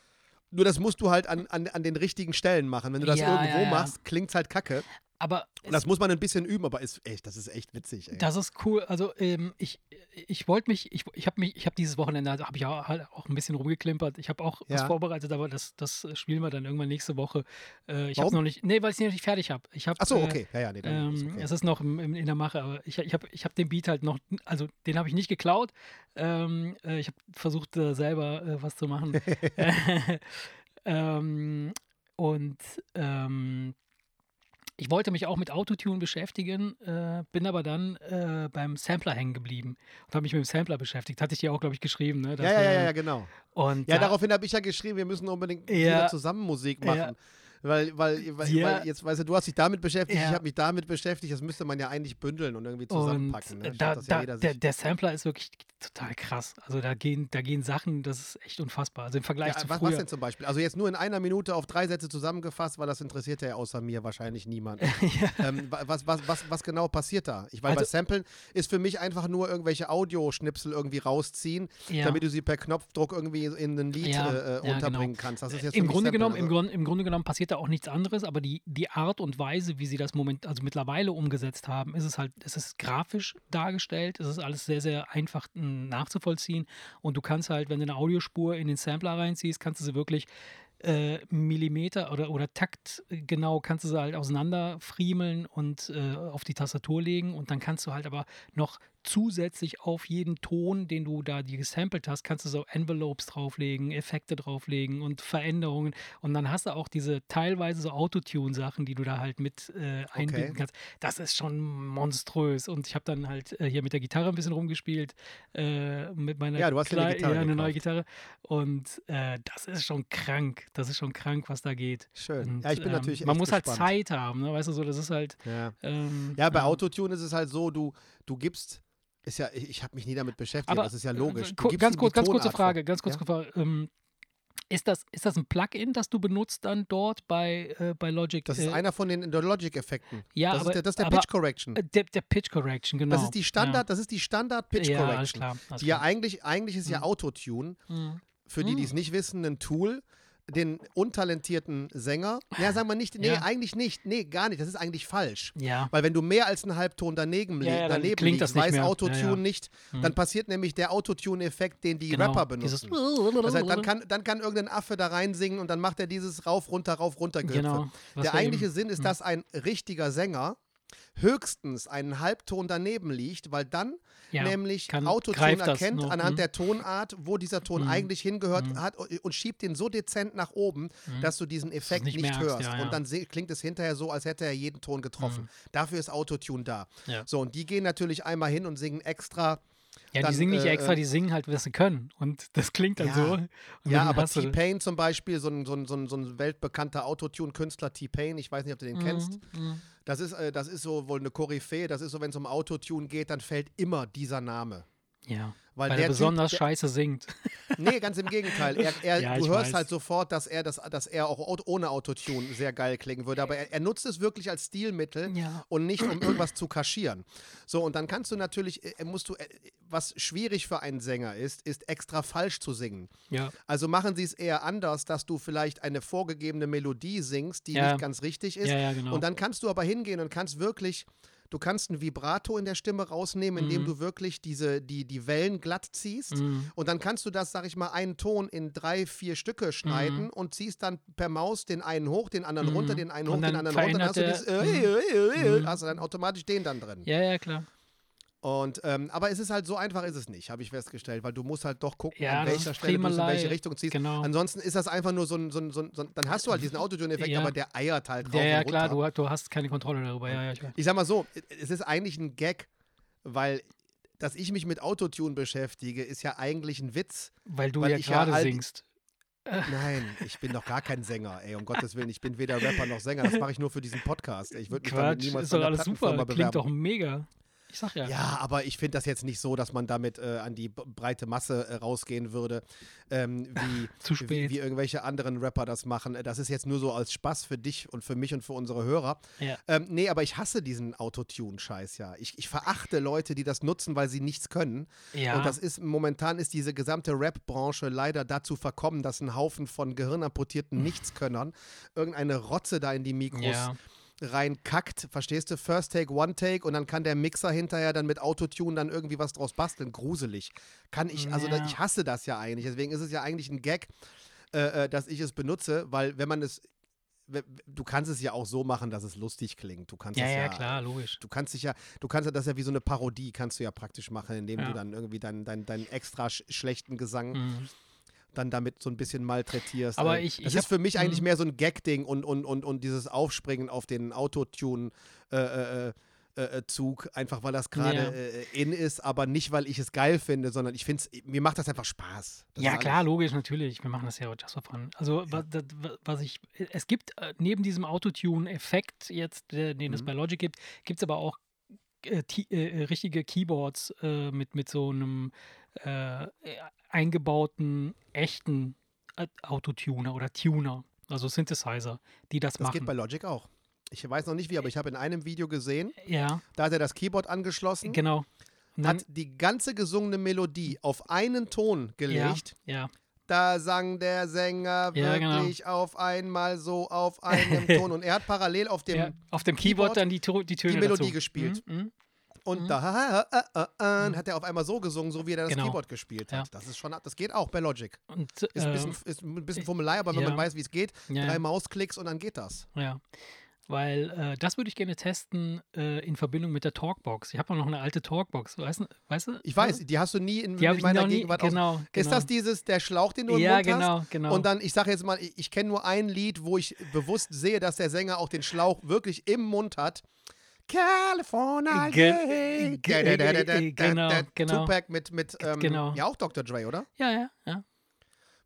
Nur das musst du halt an, an, an den richtigen Stellen machen. Wenn du das Ja, irgendwo ja, ja. machst, klingt es halt kacke. Aber Und das muss man ein bisschen üben, aber ist echt, das ist echt witzig. Ey. Das ist cool. Also ähm, ich, ich wollte mich, ich, ich habe mich, ich habe dieses Wochenende also habe ich auch, halt auch ein bisschen rumgeklimpert. Ich habe auch was Ja. vorbereitet, aber das, das spielen wir dann irgendwann nächste Woche. Äh, ich habe es noch nicht, nee, weil ich es nicht fertig habe. Ich habe. Ach so, äh, okay. Ja, ja, nee, dann ist Ähm, okay. Es ist noch im, im, in der Mache, aber ich, ich habe ich hab den Beat halt noch, also den habe ich nicht geklaut. Ähm, äh, ich habe versucht, äh, selber was zu machen. <laughs> <laughs> ähm, und ähm, ich wollte mich auch mit Autotune beschäftigen, äh, bin aber dann äh, beim Sampler hängen geblieben und habe mich mit dem Sampler beschäftigt. Hatte ich dir auch, glaube ich, geschrieben. Ne? dass Ja, ja, ja, ja, genau. Und Ja, da- daraufhin habe ich ja geschrieben, wir müssen unbedingt Ja. wieder zusammen Musik machen. Ja. Weil, weil, weil, Ja. weil jetzt, weißt du, du hast dich damit beschäftigt, Ja. ich habe mich damit beschäftigt, das müsste man ja eigentlich bündeln und irgendwie Und zusammenpacken. Ne? äh, Statt da, ja da, jeder der, der Sampler ist wirklich total krass. Also da gehen, da gehen Sachen, das ist echt unfassbar. Also im Vergleich ja, zu was, früher. was denn zum Beispiel? Also jetzt nur in einer Minute auf drei Sätze zusammengefasst, weil das interessiert ja außer mir wahrscheinlich niemand. <laughs> ähm, wa- was, was, was, was genau passiert da? Ich weiß, bei Also- Samplen ist für mich einfach nur irgendwelche Audioschnipsel irgendwie rausziehen, Ja. damit du sie per Knopfdruck irgendwie in ein Lied Ja, äh, äh, ja, genau. unterbringen kannst. Das ist jetzt Im Grunde, Samplen. genommen, im, Also- Grund, Im Grunde genommen passiert da auch nichts anderes, aber die, die Art und Weise, wie sie das Moment, also mittlerweile umgesetzt haben, ist es halt, es ist grafisch dargestellt, es ist alles sehr, sehr einfach m, nachzuvollziehen. Und du kannst halt, wenn du eine Audiospur in den Sampler reinziehst, kannst du sie wirklich äh, Millimeter oder, oder Takt genau kannst du sie halt auseinanderfriemeln und äh, auf die Tastatur legen. Und dann kannst du halt aber noch zusätzlich auf jeden Ton, den du da dir gesampelt hast, kannst du so Envelopes drauflegen, Effekte drauflegen und Veränderungen und dann hast du auch diese teilweise so Autotune-Sachen, die du da halt mit äh, einbinden Okay. kannst. Das ist schon monströs und ich habe dann halt äh, hier mit der Gitarre ein bisschen rumgespielt, äh, mit meiner Ja, du hast Klei- Gitarre ja, eine neue. Gitarre und äh, das ist schon krank, das ist schon krank, was da geht. Schön. Und, ja, ich bin ähm, natürlich Man muss halt gespannt. Zeit haben, ne? weißt du so, das ist halt. Ja. Ähm, Ja, bei ähm, Autotune ist es halt so, du, du gibst, ist ja, ich, ich habe mich nie damit beschäftigt, aber das ist ja äh, logisch. Ganz die kurz, ganz kurze. Frage, ganz kurze Ja? Frage. Ähm, ist das, ist das ein Plugin, das du benutzt dann dort bei, äh, bei Logic? Das ist äh, einer von den Logic-Effekten. Ja, das, aber- ist der, das ist der Pitch Correction. äh, der, der Pitch Correction, genau. das ist die Standard, das ist die Standard Pitch ja, Correction. Ja, alles klar. Alles Die ja klar. eigentlich, eigentlich ist ja Mhm. Autotune, Mhm. für die, die Mhm. es nicht wissen, ein Tool, den untalentierten Sänger, ja, sagen wir nicht, nee, Ja. eigentlich nicht, nee, gar nicht, das ist eigentlich falsch. Ja. Weil wenn du mehr als einen Halbton daneben, Ja, ja, dann daneben klingt liegst, das weiß mehr. Autotune ja. nicht, Mhm. dann passiert nämlich der Autotune-Effekt, den die Genau, Rapper benutzen. Das heißt, dann <laughs> kann, dann kann irgendein Affe da reinsingen und dann macht er dieses rauf, runter, rauf, runter Gehüpfe. Genau. was Der eigentliche eben- Sinn ist, Mhm. dass ein richtiger Sänger höchstens einen Halbton daneben liegt, weil dann ja, nämlich kann- Autotune erkennt noch, anhand mhm. der Tonart, wo dieser Ton Mhm. eigentlich hingehört Mhm. hat und schiebt den so dezent nach oben, Mhm. dass du diesen Effekt nicht nicht, hörst. ja, ja. Und dann klingt es hinterher so, als hätte er jeden Ton getroffen. Mhm. Dafür ist Autotune da. So, und die gehen natürlich einmal hin und singen extra. Ja, dann, die singen nicht äh, extra, äh, die singen halt, was sie können. Und das klingt dann Ja. so. Und Ja, aber T-Pain zum Beispiel, so ein, so, ein, so, ein, so ein weltbekannter Autotune-Künstler, T-Pain, ich weiß nicht, ob du den kennst. Mhm, mhm. Das ist, äh, das ist so wohl eine Koryphäe, das ist so, wenn es um Autotune geht, dann fällt immer dieser Name. Ja, Weil, weil der er besonders typ, scheiße singt. <laughs> Nee, ganz im Gegenteil. Er, er, <laughs> Ja, du hörst weiß. halt sofort, dass er, das, dass er auch au- ohne Autotune sehr geil klingen würde. Aber er, er nutzt es wirklich als Stilmittel Ja. und nicht, um irgendwas zu kaschieren. So, und dann kannst du natürlich, äh, musst du, äh, was schwierig für einen Sänger ist, ist extra falsch zu singen. Ja. Also machen sie es eher anders, dass du vielleicht eine vorgegebene Melodie singst, die nicht ganz richtig ist. Genau. Und dann kannst du aber hingehen und kannst wirklich, du kannst ein Vibrato in der Stimme rausnehmen, indem Mhm. du wirklich diese, die, die Wellen glatt ziehst. Mhm. Und dann kannst du das, sag ich mal, einen Ton in drei, vier Stücke schneiden und ziehst dann per Maus den einen hoch, den anderen Mhm. runter, den einen Und hoch, den anderen runter. Dann hast du, dieses, verändert äh, äh, äh, Mhm. hast du dann automatisch den dann drin. ja, ja, klar. Und, ähm, aber es ist halt so einfach ist es nicht, habe ich festgestellt, weil du musst halt doch gucken, Ja, an welcher Stelle du in welche Richtung ziehst. Genau. Ansonsten ist das einfach nur so ein, so ein, so ein, dann hast du halt diesen Autotune-Effekt, Ja. aber der eiert halt rauf Ja, ja, klar, runter. du, du hast keine Kontrolle darüber. Ja, ich. Ich sag mal so, es ist eigentlich ein Gag, weil dass ich mich mit Autotune beschäftige, ist ja eigentlich ein Witz. Weil du Weil ja ich ja gerade all- singst. Nein, ich bin doch gar kein Sänger, ey, um Gottes Willen. Ich bin weder Rapper noch Sänger. Das mache ich nur für diesen Podcast. ey. Ich würde mich damit Quatsch, niemals ist doch der alles super. Klingt doch mega. Ich sag ja. Ja, aber ich finde das jetzt nicht so, dass man damit äh, an die breite Masse äh, rausgehen würde, ähm, wie, Zu wie, spät. wie irgendwelche anderen Rapper das machen. Das ist jetzt nur so als Spaß für dich und für mich und für unsere Hörer. Ja. Ähm, nee, aber ich hasse diesen Autotune-Scheiß ja. Ich, ich verachte Leute, die das nutzen, weil sie nichts können. Ja. Und das ist momentan ist diese gesamte Rap-Branche leider dazu verkommen, dass ein Haufen von gehirnamputierten <laughs> Nichtskönnern irgendeine Rotze da in die Mikros Ja. Reinkackt, verstehst du? First Take, One Take und dann kann der Mixer hinterher dann mit Autotune dann irgendwie was draus basteln. Gruselig. Kann ich, also Ja. ich hasse das ja eigentlich. Deswegen ist es ja eigentlich ein Gag, äh, äh, dass ich es benutze, weil wenn man es, du kannst es ja auch so machen, dass es lustig klingt. Du kannst Ja, ja, ja, klar, logisch. Du kannst dich ja, du kannst ja das ja wie so eine Parodie kannst du ja praktisch machen, indem Ja. du dann irgendwie deinen dein, dein extra sch schlechten Gesang Mhm. Dann damit so ein bisschen malträtierst. Aber Äh, ich- das ich ist für mich eigentlich mhm. mehr so ein Gag-Ding und, und, und, und dieses Aufspringen auf den Autotune äh, äh, äh, äh, einfach weil das gerade Ja. äh, in ist, aber nicht, weil ich es geil finde, sondern ich finde es, mir macht das einfach Spaß. Das Ja, klar, logisch, natürlich. Wir machen das ja auch just for fun. Also, wa- das, wa- was ich, es gibt äh, neben diesem Autotune-Effekt jetzt, äh, den es Mhm. bei Logic gibt, gibt es aber auch äh, ti- äh, richtige Keyboards äh, mit, mit so einem äh, eingebauten, echten äh, Autotuner oder Tuner, also Synthesizer, die das, Das machen. geht bei Logic auch. Ich weiß noch nicht wie, aber ich habe in einem Video gesehen, ja, da hat er das Keyboard angeschlossen, genau. Dann- hat die ganze gesungene Melodie auf einen Ton gelegt. ja, Da sang der Sänger Ja, genau. wirklich auf einmal so auf einem Ton. Und er hat parallel auf dem <laughs> ja, auf dem Keyboard, Keyboard dann die, To- die Töne Melodie dazu. gespielt. Mhm, mhm. Und Mhm. da äh, äh, äh, hat er auf einmal so gesungen, so wie er das Genau. Keyboard gespielt hat. Ja. Das ist schon, das geht auch bei Logic. Und, Ist ein ähm, bisschen, ist ein bisschen Fummelei, aber wenn man weiß, wie es geht, drei. Mausklicks und dann geht das. Ja, weil äh, das würde ich gerne testen äh, in Verbindung mit der Talkbox. Ich habe auch noch eine alte Talkbox, weißt, du- weißt du? Ich weiß, die hast du nie in, in meiner noch nie, Gegenwart aus. genau, Ist genau. das dieses, der Schlauch, den du im Ja, Mund hast? genau, genau. Und dann, ich sage jetzt mal, ich, ich kenne nur ein Lied, wo ich bewusst sehe, dass der Sänger auch den Schlauch wirklich im Mund hat. California, Ge- ge- der- genau, genau. Tupac mit, mit ähm, Genau. ja auch Dr. Dre, oder? ja, ja, ja.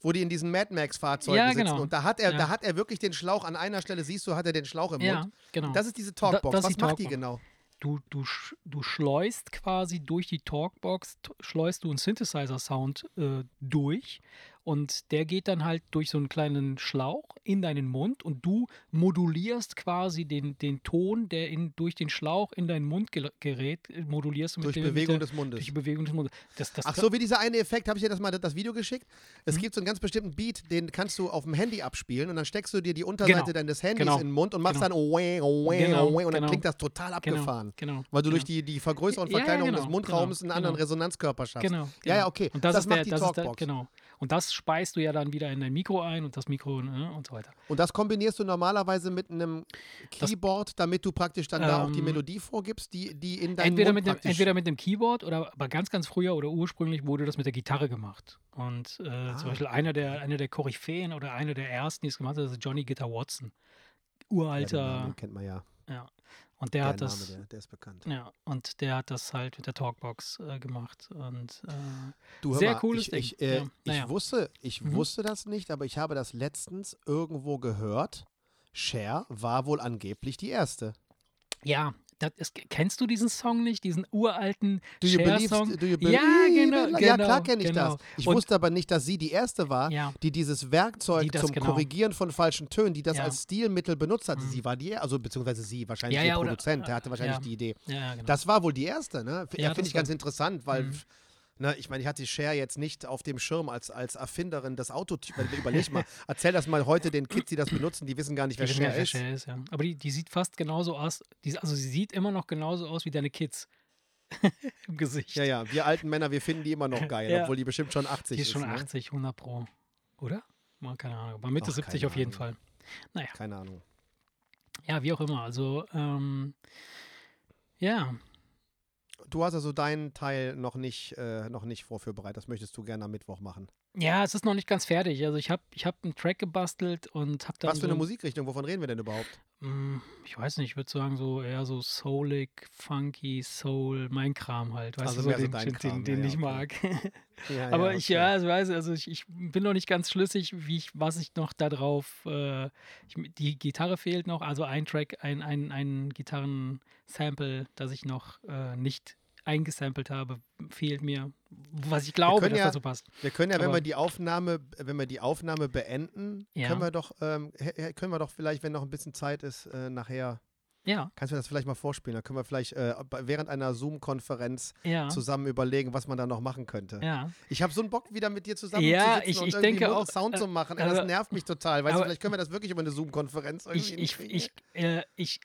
Wo die in diesen Mad Max-Fahrzeugen Ja, sitzen. genau. Und da hat er, Ja. da hat er wirklich den Schlauch an einer Stelle, siehst du, hat er den Schlauch im Ja, Mund. genau. Das ist diese Talkbox. ist Was die macht die Talkbox. genau? du, du, du schleust quasi durch die Talkbox, schleust du einen Synthesizer-Sound äh, durch und der geht dann halt durch so einen kleinen Schlauch in deinen Mund und du modulierst quasi den, den Ton, der in, durch den Schlauch in deinen Mund gerät, äh, modulierst du mit Durch dem, Bewegung mit der, des Mundes. Durch Bewegung des Mundes. Das, das Ach so, wie dieser eine Effekt, habe ich dir das mal das Video geschickt? Es Mhm. gibt so einen ganz bestimmten Beat, den kannst du auf dem Handy abspielen und dann steckst du dir die Unterseite Genau. deines Handys Genau. in den Mund und machst Genau. dann Genau. und dann Genau. klingt das total abgefahren. Genau, genau. Weil du durch genau. die, die Vergrößerung und Ja, ja, Verkleinerung genau, des Mundraums genau, einen anderen genau. Resonanzkörper schaffst. Genau, Ja, genau. ja, okay. Und das, das ist macht der, die das ist der, Talkbox. genau. Und das speist du ja dann wieder in dein Mikro ein und das Mikro ne, und so weiter. Und das kombinierst du normalerweise mit einem Das- Keyboard, damit du praktisch dann da auch die Ähm, Melodie vorgibst, die, die in deinem Entweder Mund mit, dem, entweder mit dem Keyboard oder aber ganz, ganz früher oder ursprünglich wurde das mit der Gitarre gemacht. Und äh, Ah. zum Beispiel einer der, einer der Koryphäen oder einer der ersten, die es gemacht hat, ist Johnny Guitar Watson. ja, Uralter. Namen kennt man ja. Ja. Und der, Der, hat Name, das. der, der ist bekannt. Ja, und der hat das halt mit der Talkbox äh, gemacht. Und äh, Du, Sehr mal, cooles ich, Ding. Ich, äh, Ja, naja. ich, wusste, ich Mhm. wusste das nicht, aber ich habe das letztens irgendwo gehört. Cher war wohl angeblich die erste. ja, das ist, kennst du diesen Song nicht? Diesen uralten Cher-Song? Ja, genau, in- Ja, klar genau, kenne ich genau. das. Ich Und- wusste aber nicht, dass sie die erste war, Ja. die dieses Werkzeug Die zum genau- Korrigieren von falschen Tönen, die das Ja. als Stilmittel benutzt hat. Mhm. Sie war die, also beziehungsweise sie, wahrscheinlich Ja, der oder- Produzent, der hatte wahrscheinlich ja. die Idee. Genau. Das war wohl die erste, ne? Ja, finde ich ganz interessant, weil, Mhm. Ne, ich meine, ich hatte Cher jetzt nicht auf dem Schirm als, als Erfinderin des Autotyps. Überleg mal, <laughs> erzähl das mal heute den Kids, die das benutzen, die wissen gar nicht, Die wer Cher wer ist. Cher ist, ja. Aber die, die sieht fast genauso aus. Die, also sie sieht immer noch genauso aus wie deine Kids. <laughs> Im Gesicht. Ja, ja, wir alten Männer, wir finden die immer noch <laughs> geil, Ja. obwohl die bestimmt schon 80 die ist schon ne? 80, 100 Pro. Oder? Mal keine Ahnung. Aber Mitte Ach, 70 keine auf jeden Ahnung. Fall. Keine Ahnung. Ja, wie auch immer. Also, ähm, ja. Du hast also deinen Teil noch nicht, äh, noch nicht vorführbereit. Das möchtest du gerne am Mittwoch machen. Ja, es ist noch nicht ganz fertig. Also ich habe ich hab einen Track gebastelt und habe dann Was für so eine Musikrichtung? Wovon reden wir denn überhaupt? Mm, Ich weiß nicht, ich würde sagen, so eher so soulig, funky, Soul, mein Kram halt. Weißt Also du, so mehr so den, dein den, Kram, den, den ja, ich okay. mag. Ja, <laughs> Aber ich, okay. ja, also, weiß, also ich, ich bin noch nicht ganz schlüssig, wie ich, was ich noch da drauf. Äh, ich, die Gitarre fehlt noch, also ein Track, ein, ein, ein Gitarrensample, das ich noch äh, nicht eingesampelt habe, fehlt mir. Was ich glaube, dass ja- das so passt. Wir können ja, wenn Aber- wir die Aufnahme, wenn wir die Aufnahme beenden, Ja. können wir doch, ähm, können wir doch vielleicht, wenn noch ein bisschen Zeit ist, äh, nachher, Ja, kannst du das vielleicht mal vorspielen? Dann können wir vielleicht äh, während einer Zoom-Konferenz ja. zusammen überlegen, was man da noch machen könnte. Ja, Ich habe so einen Bock, wieder mit dir zusammen Ja, zu sitzen ich- und ich irgendwie denke Mund- auch, Sound äh, zu machen. Aber- das nervt mich total. Weißt du, aber- vielleicht können wir das wirklich über eine Zoom-Konferenz irgendwie ich, ich, ich, äh, ich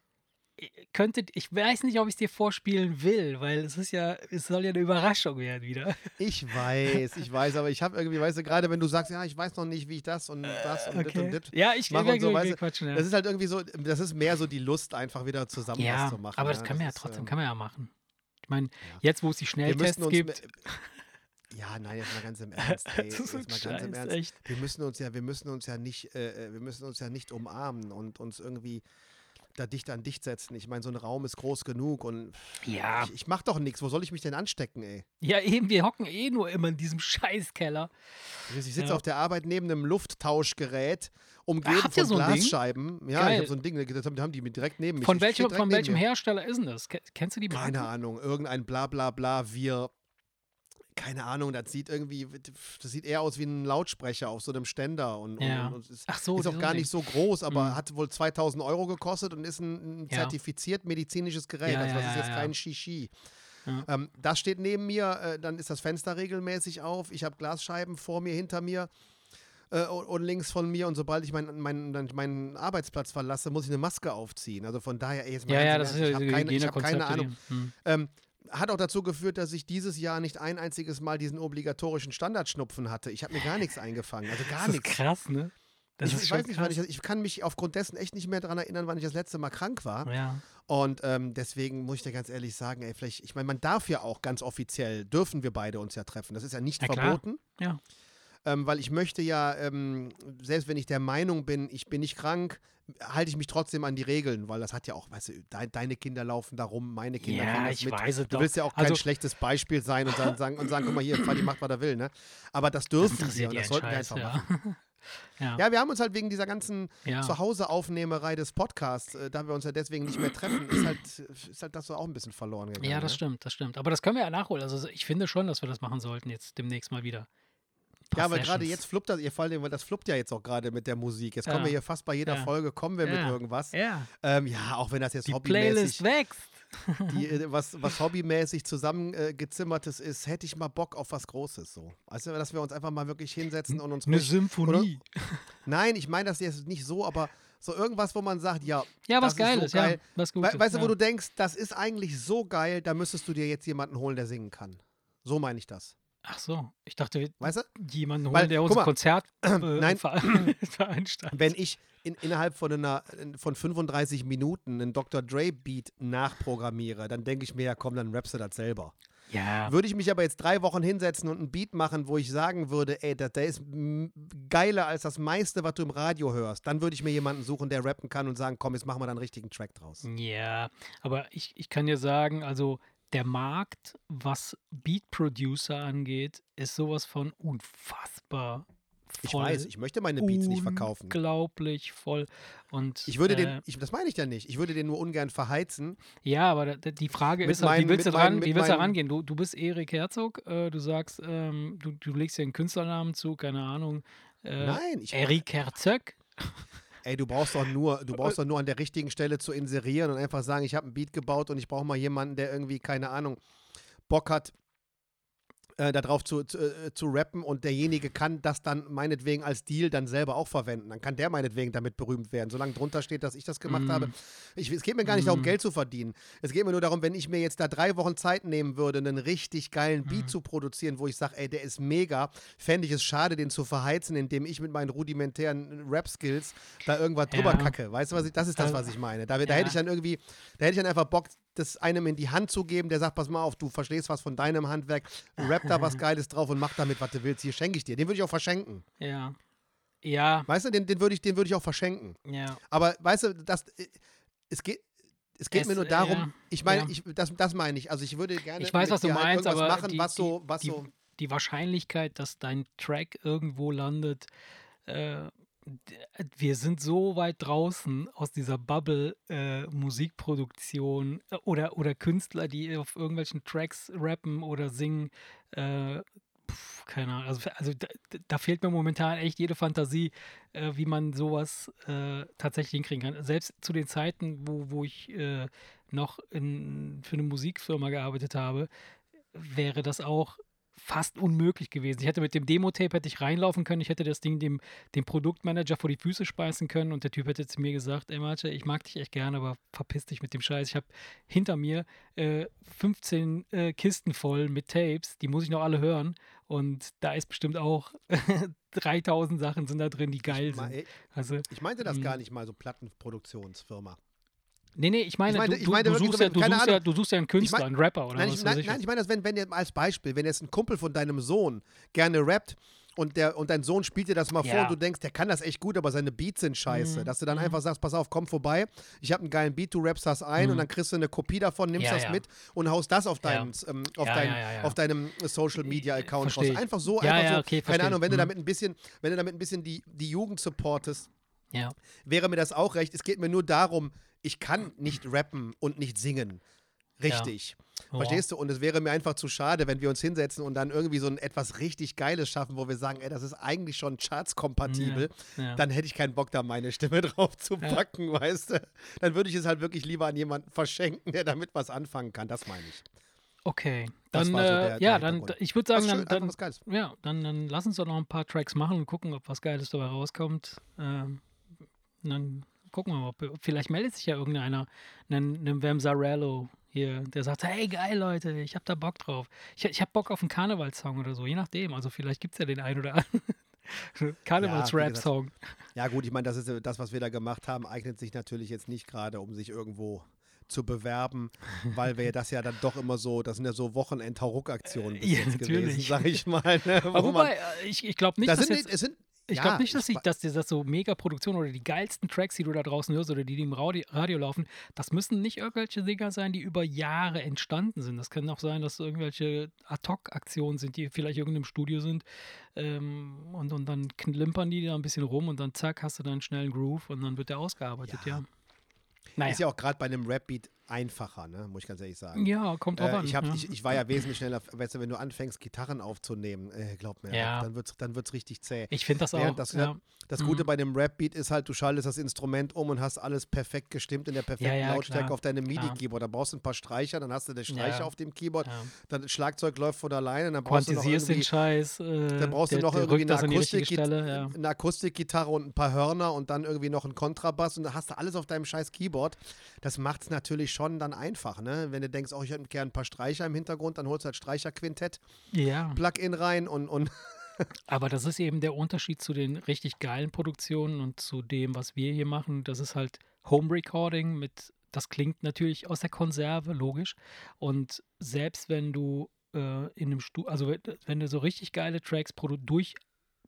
könnte, ich weiß nicht, ob ich es dir vorspielen will, weil es ist ja, es soll ja eine Überraschung werden wieder. <laughs> Ich weiß, ich weiß, aber ich habe irgendwie, weißt du, gerade wenn du sagst, ja, ich weiß noch nicht, wie ich das und das und das und das. Ja, ich Machen wir, und so, weißt quatschen, ja. Das ist halt irgendwie so, das ist mehr so die Lust, einfach wieder zusammen ja, was zu machen. aber das kann man ja ist, trotzdem, ähm, kann man ja machen. Ich meine, Ja. jetzt wo es die Schnelltests gibt, <laughs> Ja, nein, jetzt mal ganz im <laughs> Ernst. Ey, das ist jetzt mal ein ganz im Scheiß, Ernst. echt. Wir müssen uns ja, wir müssen uns ja nicht, äh, äh, wir müssen uns ja nicht umarmen und uns irgendwie da dicht an dicht setzen. Ich meine, so ein Raum ist groß genug und Ja, ich, ich mach doch nichts. Wo soll ich mich denn anstecken, ey? ja eben, wir hocken eh nur immer in diesem <laughs> Scheißkeller. Ich sitze Ja. auf der Arbeit neben einem Lufttauschgerät, umgeben habt von so Ding? Glasscheiben. Ja, ich Geil. habe so ein Ding, das haben haben die mit direkt neben mich. Von Ich welchem, von welchem. Hersteller ist denn das? Ke- Kennst du die? Keine Ahnung, irgendein bla bla bla, wir. Keine Ahnung, das sieht irgendwie, das sieht eher aus wie ein Lautsprecher auf so einem Ständer und, Ja. und, und ist, Ach so, ist auch gar nicht so groß, aber Mhm. hat wohl 2000 Euro gekostet und ist ein, ein Ja. zertifiziert medizinisches Gerät. Ja, also das ist jetzt kein Shishi. Ähm, das steht neben mir, äh, dann ist das Fenster regelmäßig auf. Ich habe Glasscheiben vor mir, hinter mir äh, und, und links von mir. Und sobald ich meinen meinen meinen Arbeitsplatz verlasse, muss ich eine Maske aufziehen. Also von daher, ey, jetzt mal Ja, ja, das ist ich habe keine, ich hab keine. Ahnung. Hm. Ähm, hat auch dazu geführt, dass ich dieses Jahr nicht ein einziges Mal diesen obligatorischen Standardschnupfen hatte. Ich habe mir gar nichts eingefangen. Also gar nichts. krass, ne? Das ich ich weiß nicht, wann ich, ich kann mich aufgrund dessen echt nicht mehr daran erinnern, wann ich das letzte Mal krank war. Ja. Und ähm, deswegen muss ich dir ganz ehrlich sagen, ey, vielleicht, ich meine, man darf ja auch ganz offiziell, dürfen wir beide uns ja treffen. Das ist ja nicht Na klar. verboten. Ja. Ähm, weil ich möchte ja, ähm, selbst wenn ich der Meinung bin, ich bin nicht krank, halte ich mich trotzdem an die Regeln, weil das hat ja auch, weißt du, de deine Kinder laufen da rum, meine Kinder Ja, das ich mit. weiß es Du doch. willst ja auch kein Also- schlechtes Beispiel sein und dann sagen, und sagen, guck mal hier, Fadi macht, was er will, ne? Aber das dürfen wir interessiert und das sollten wir Scheiß, einfach ja. machen. <laughs> ja. Ja, wir haben uns halt wegen dieser ganzen ja. Zuhause-Aufnehmerei des Podcasts, äh, da wir uns ja deswegen nicht mehr treffen, ist halt, ist halt das so auch ein bisschen verloren gegangen. Ja, das ne? stimmt, das stimmt. Aber das können wir ja nachholen. Also ich finde schon, dass wir das machen sollten jetzt demnächst mal wieder. Ja, aber gerade jetzt fluppt das, ihr allem, weil das fluppt ja jetzt auch gerade mit der Musik. Jetzt kommen Ja. wir hier fast bei jeder Ja. Folge, kommen wir mit Ja. irgendwas. Ja, Ähm, ja, auch wenn das jetzt die hobbymäßig, Playlist wächst. <laughs> die, äh, was, was hobbymäßig zusammengezimmertes ist, hätte ich mal Bock auf was Großes so. Also, dass wir uns einfach mal wirklich hinsetzen und uns Eine ruhig- Symphonie. Nein, ich meine das jetzt nicht so, aber so irgendwas, wo man sagt, ja, Ja, was Geiles, ist so geil. ja. Was We Gutes. weißt du, wo ja. du denkst, das ist eigentlich so geil, da müsstest du dir jetzt jemanden holen, der singen kann. So meine ich das. Ach so, ich dachte, wir Weißt du? jemanden holen, Weil, der unser mal, Konzert <clears throat> äh, nein. ver <laughs> veranstaltet. Wenn ich in, innerhalb von, einer, von 35 Minuten einen Dr. Dre-Beat nachprogrammiere, dann denke ich mir, ja komm, dann rappst du das selber. Ja, Würde ich mich aber jetzt drei Wochen hinsetzen und einen Beat machen, wo ich sagen würde, ey, der, der ist geiler als das meiste, was du im Radio hörst, dann würde ich mir jemanden suchen, der rappen kann und sagen, komm, jetzt machen wir da einen richtigen Track draus. ja, aber ich, ich kann dir sagen, also der Markt, was Beat Producer angeht, ist sowas von unfassbar Ich voll. weiß, ich möchte meine Beats nicht verkaufen. Unglaublich voll. Und Ich würde äh, den, ich, das meine ich ja nicht, ich würde den nur ungern verheizen. Ja, aber da- die Frage ist, halt, wie meinen- willst du dran, meinen- wie willst du rangehen? Du, du bist Erik Herzog, äh, du sagst, ähm, du, du legst dir einen Künstlernamen zu, keine Ahnung. Äh, Nein, ich, Erik Herzog? Ey, du brauchst doch nur, du brauchst doch nur an der richtigen Stelle zu inserieren und einfach sagen, ich habe einen Beat gebaut und ich brauche mal jemanden, der irgendwie, keine Ahnung, Bock hat, äh, darauf zu, zu, äh, zu rappen und derjenige kann das dann meinetwegen als Deal dann selber auch verwenden. Dann kann der meinetwegen damit berühmt werden. Solange drunter steht, dass ich das gemacht Mm. habe. Ich, es geht mir gar nicht darum, Mm. Geld zu verdienen. Es geht mir nur darum, wenn ich mir jetzt da drei Wochen Zeit nehmen würde, einen richtig geilen Beat Mm. zu produzieren, wo ich sage, ey, der ist mega, fände ich es schade, den zu verheizen, indem ich mit meinen rudimentären Rap-Skills da irgendwas drüber Ja. kacke. Weißt du, was ich, das ist das, Also, was ich meine. Da, da ja. hätte ich dann irgendwie, da hätte ich dann einfach Bock, das einem in die Hand zu geben, der sagt, pass mal auf, du verstehst was von deinem Handwerk, rap da was <laughs> Geiles drauf und mach damit, was du willst. Hier schenke ich dir. Den würde ich auch verschenken. Ja. Ja, Weißt du, den, den würde ich, den würd ich auch verschenken. ja. Aber weißt du, das, äh, es geht, es geht Es, mir nur darum, ja, ich meine, ja. ich, das, das meine ich. Also ich würde gerne Ich weiß, was du halt meinst, aber machen, die, was so, was die, so. die Wahrscheinlichkeit, dass dein Track irgendwo landet, äh, wir sind so weit draußen aus dieser Bubble äh, Musikproduktion äh, oder, oder Künstler, die auf irgendwelchen Tracks rappen oder singen. Äh, pf, keine Ahnung. Also, also da, da fehlt mir momentan echt jede Fantasie, äh, wie man sowas äh, tatsächlich hinkriegen kann. Selbst zu den Zeiten, wo, wo ich äh, noch in, für eine Musikfirma gearbeitet habe, wäre das auch fast unmöglich gewesen. Ich hätte mit dem Demo-Tape hätte ich reinlaufen können, ich hätte das Ding dem, dem Produktmanager vor die Füße speisen können und der Typ hätte zu mir gesagt, ey Marce, ich mag dich echt gerne, aber verpiss dich mit dem Scheiß. Ich habe hinter mir äh, 15 äh, Kisten voll mit Tapes, die muss ich noch alle hören und da ist bestimmt auch <laughs> 3000 Sachen sind da drin, die geil Ich, sind. Also, ich meinte das Mhm. gar nicht mal so Plattenproduktionsfirma. Nee, nee, ich meine, Ich meine- du, ich meine du, suchst ja, du, suchst ja, du suchst ja einen Künstler, mein- einen Rapper oder Nein, was ich, nein, ich nein, ich meine das, wenn, wenn als Beispiel, wenn jetzt ein Kumpel von deinem Sohn gerne rappt und, der, und dein Sohn spielt dir das mal vor Ja. und du denkst, der kann das echt gut, aber seine Beats sind scheiße. Mhm. Dass du dann Mhm. einfach sagst, pass auf, komm vorbei, ich habe einen geilen Beat, du rappst das ein und Mhm. dann kriegst du eine Kopie davon, nimmst Ja, das mit und haust das auf, Ja. deinen, ähm, auf, dein, auf deinem Social Media Account raus. Ich. Einfach so, einfach so. okay, keine Ahnung, ich. wenn du Mhm. damit ein bisschen, wenn du damit ein bisschen die, die Jugend supportest, wäre mir das auch recht. Es geht mir nur darum, ich kann nicht rappen und nicht singen. Richtig. Oh. Verstehst du? Und es wäre mir einfach zu schade, wenn wir uns hinsetzen und dann irgendwie so ein etwas richtig Geiles schaffen, wo wir sagen, ey, das ist eigentlich schon chartskompatibel. Ja. Dann hätte ich keinen Bock, da meine Stimme <laughs> drauf zu Ja. packen, weißt du? Dann würde ich es halt wirklich lieber an jemanden verschenken, der damit was anfangen kann. Das meine ich. Okay, dann, so äh, der- ja, der dann, ich würde sagen, schön, dann, dann, ja, dann, dann lass uns doch noch ein paar Tracks machen und gucken, ob was Geiles dabei rauskommt. Ähm, dann gucken wir mal, ob, vielleicht meldet sich ja irgendeiner, einen Vamsarello hier, der sagt, hey, geil, Leute, ich hab da Bock drauf. Ich, ich hab Bock auf einen Karnevalssong oder so, je nachdem. Also vielleicht gibt es ja den einen oder anderen <laughs> Karnevals-Rap-Song. Ja, gut, ich meine, das ist äh, das, was wir da gemacht haben, eignet sich natürlich jetzt nicht gerade, um sich irgendwo zu bewerben, <laughs> weil wir das ja dann doch immer so, das sind ja so Wochenend-Hauruck-Aktionen bis Ja, jetzt gewesen, natürlich. sag ich mal. Ne, wo Aber man- wobei, äh, ich, ich glaube nicht, das dass sind, jetzt, es sind, Ich ja, glaube nicht, dass, ich die, dass das so mega Produktionen oder die geilsten Tracks, die du da draußen hörst oder die, die im Radio, Radio laufen, das müssen nicht irgendwelche Dinger sein, die über Jahre entstanden sind. Das kann auch sein, dass irgendwelche Ad-Hoc-Aktionen sind, die vielleicht irgendeinem Studio sind ähm, und, und dann klimpern die da ein bisschen rum und dann zack, hast du dann schnell einen Groove und dann wird der ausgearbeitet, ja. Ja. Naja. Ist ja auch gerade bei einem Rap-Beat einfacher, ne? muss ich ganz ehrlich sagen. Ja, kommt drauf Äh, an. ich, hab, ja. ich, ich war ja wesentlich schneller, weißt du, wenn du anfängst, Gitarren aufzunehmen, äh, glaub mir, Ja. dann wird es dann wird's richtig zäh. Ich finde das auch. Während das, ja. das Gute Mhm. bei dem Rap-Beat ist halt, du schaltest das Instrument um und hast alles perfekt gestimmt in der perfekten ja, Lautstärke klar, auf deinem. MIDI-Keyboard. Da brauchst du ein paar Streicher, dann hast du den Streicher Ja. auf dem Keyboard, Ja. dann das Schlagzeug läuft von alleine, dann brauchst du noch Quantisierst den irgendwie Scheiß. Äh, dann brauchst der, du noch irgendwie eine, Akustik Stelle. Ja. eine Akustikgitarre und ein paar Hörner und dann irgendwie noch einen Kontrabass und dann hast du alles auf deinem scheiß Keyboard. Das macht es natürlich schon dann einfach, ne? Wenn du denkst, oh, ich hätte gerne ein paar Streicher im Hintergrund, dann holst du halt Streicherquintett, ja. Plugin rein und, und <laughs> Aber das ist eben der Unterschied zu den richtig geilen Produktionen und zu dem, was wir hier machen. Das ist halt Home Recording mit, das klingt natürlich aus der Konserve, logisch. Und selbst wenn du äh, in einem Studio, also wenn- du so richtig geile Tracks produ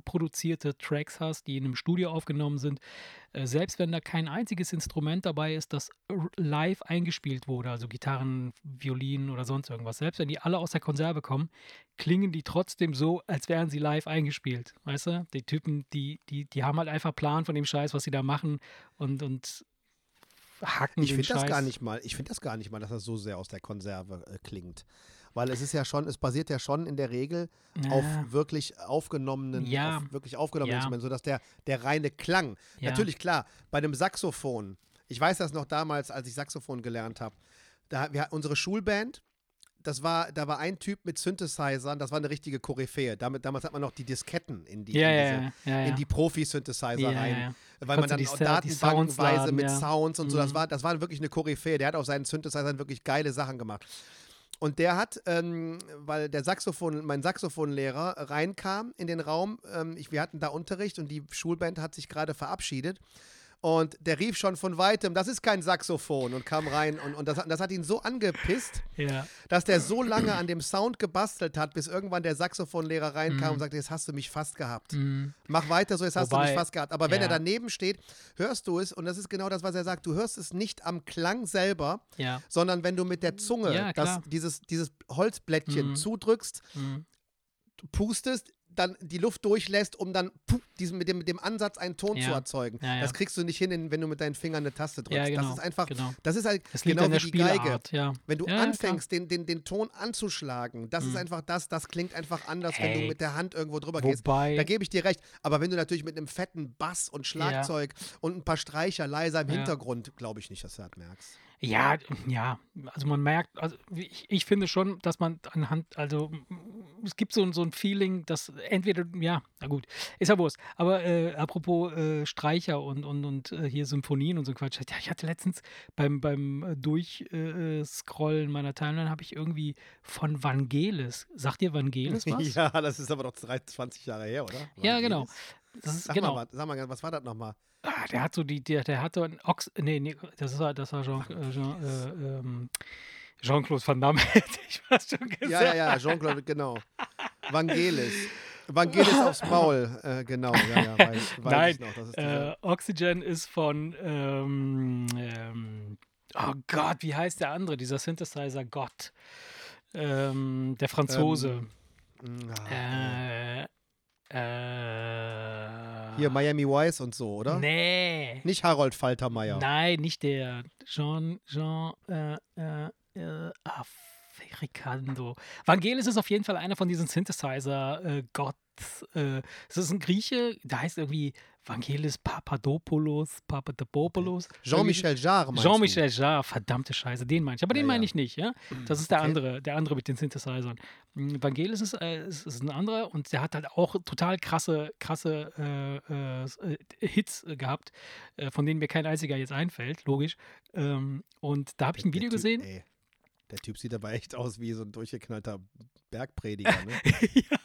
durchproduzierte Tracks hast, die in einem Studio aufgenommen sind, äh, selbst wenn da kein einziges Instrument dabei ist, das live eingespielt wurde, also Gitarren, Violinen oder sonst irgendwas, selbst wenn die alle aus der Konserve kommen, klingen die trotzdem so, als wären sie live eingespielt. Weißt du? Die Typen, die, die, die haben halt einfach Plan von dem Scheiß, was sie da machen und, und hacken ich den finde das Scheiß. gar nicht mal, ich finde das gar nicht mal, dass das so sehr aus der Konserve äh, klingt. Weil es ist ja schon, es basiert ja schon in der Regel auf Ja, wirklich aufgenommenen, Ja. auf wirklich aufgenommenen Ja. Instrumenten, sodass der, der reine Klang ja. Natürlich, klar, bei einem Saxophon, ich weiß das noch damals, als ich Saxophon gelernt habe, da wir unsere Schulband, das war, da war ein Typ mit Synthesizern, das war eine richtige Koryphäe. Damit, damals hat man noch die Disketten in die, Ja, in diese, ja, ja, in die Profi-Synthesizer rein. Weil man dann die datenbankenweise laden, mit. Sounds und so, das Mhm. war, das war wirklich eine Koryphäe. Der hat auf seinen Synthesizern wirklich geile Sachen gemacht. Und der hat, ähm, weil der Saxophon, mein Saxophonlehrer reinkam in den Raum, ähm, ich, wir hatten da Unterricht und die Schulband hat sich gerade verabschiedet. Und der rief schon von weitem, das ist kein Saxophon und kam rein. Und, und das, hat- das hat ihn so angepisst, Ja. dass der so lange an dem Sound gebastelt hat, bis irgendwann der Saxophonlehrer reinkam und sagte, jetzt hast du mich fast gehabt. Mhm. Mach weiter so, jetzt hast du Wobei- mich fast gehabt. Aber wenn ja. er daneben steht, hörst du es, und das ist genau das, was er sagt, du hörst es nicht am Klang selber, Ja. sondern wenn du mit der Zunge das, dieses, dieses Holzblättchen Mhm. zudrückst, Mhm. pustest, dann die Luft durchlässt, um dann puh, diesen, mit, dem, mit dem Ansatz einen Ton Ja. zu erzeugen. Ja, ja. Das kriegst du nicht hin, wenn du mit deinen Fingern eine Taste drückst. Genau. Das ist einfach, genau. das ist halt liegt genau wie die Geige. Spielart, ja. Wenn du anfängst, den, den, den Ton anzuschlagen, das ist Mhm. einfach das, das klingt einfach anders, wenn Ey. du mit der Hand irgendwo drüber gehst. Wobei, Da gebe ich dir recht. Aber wenn du natürlich mit einem fetten Bass und Schlagzeug und ein paar Streicher leiser im. Hintergrund, glaube ich nicht, dass du das merkst. Ja, ja, also man merkt, also ich, ich finde schon, dass man anhand, also es gibt so, ein- so ein Feeling, dass entweder, ja, na gut, ist ja Wurst. Aber äh, apropos äh, Streicher und, und, und äh, hier Symphonien und so Quatsch. Ja, Ich hatte letztens beim, beim äh, Durchscrollen meiner Timeline habe ich irgendwie von Vangelis. Sagt ihr Vangelis <laughs> was? ja, das ist aber doch 23 Jahre her, oder? Ja, genau. Das ist, Sag, genau. mal, sag mal, was war das nochmal? Ah, der hat so die, der, der hatte ein Ochs, nee, nee, das war, das war Jean, äh, Jean, äh, ähm, Jean-Claude Van Damme, <laughs> hätte ich fast schon gesagt. Ja, ja, ja, Jean-Claude, genau. Vangelis. Vangelis aufs Maul, äh, genau, ja, ja, weiß, weiß Nein, ich noch. Das ist Äh, Oxygen ist von, ähm, ähm, oh Gott, wie heißt der andere, dieser Synthesizer Gott? Ähm, der Franzose. mm, ah, äh, äh, Hier Miami Vice und so, oder? Nee. Nicht Harold Faltermeier. Nein, nicht der. Jean, Jean, äh, äh, äh, Africando. Vangelis ist auf jeden Fall einer von diesen Synthesizer-Gott. Äh, es ist ein Grieche, der heißt irgendwie Vangelis Papadopoulos, Papadopoulos. Jean-Michel Jarre, meinst Jean-Michel Jarre, verdammte Scheiße, den meine ich. Aber den Ja, meine ich nicht, ja. Das ist der Okay. andere, der andere mit den Synthesizern. Mm, Vangelis ist, äh, ist, ist ein anderer und der hat halt auch total krasse, krasse äh, äh, Hits gehabt, äh, von denen mir kein einziger jetzt einfällt, logisch. Ähm, und da habe ich ein Video gesehen. Ey, der Typ sieht aber echt aus wie so ein durchgeknallter Bergprediger, ne? <laughs> ja,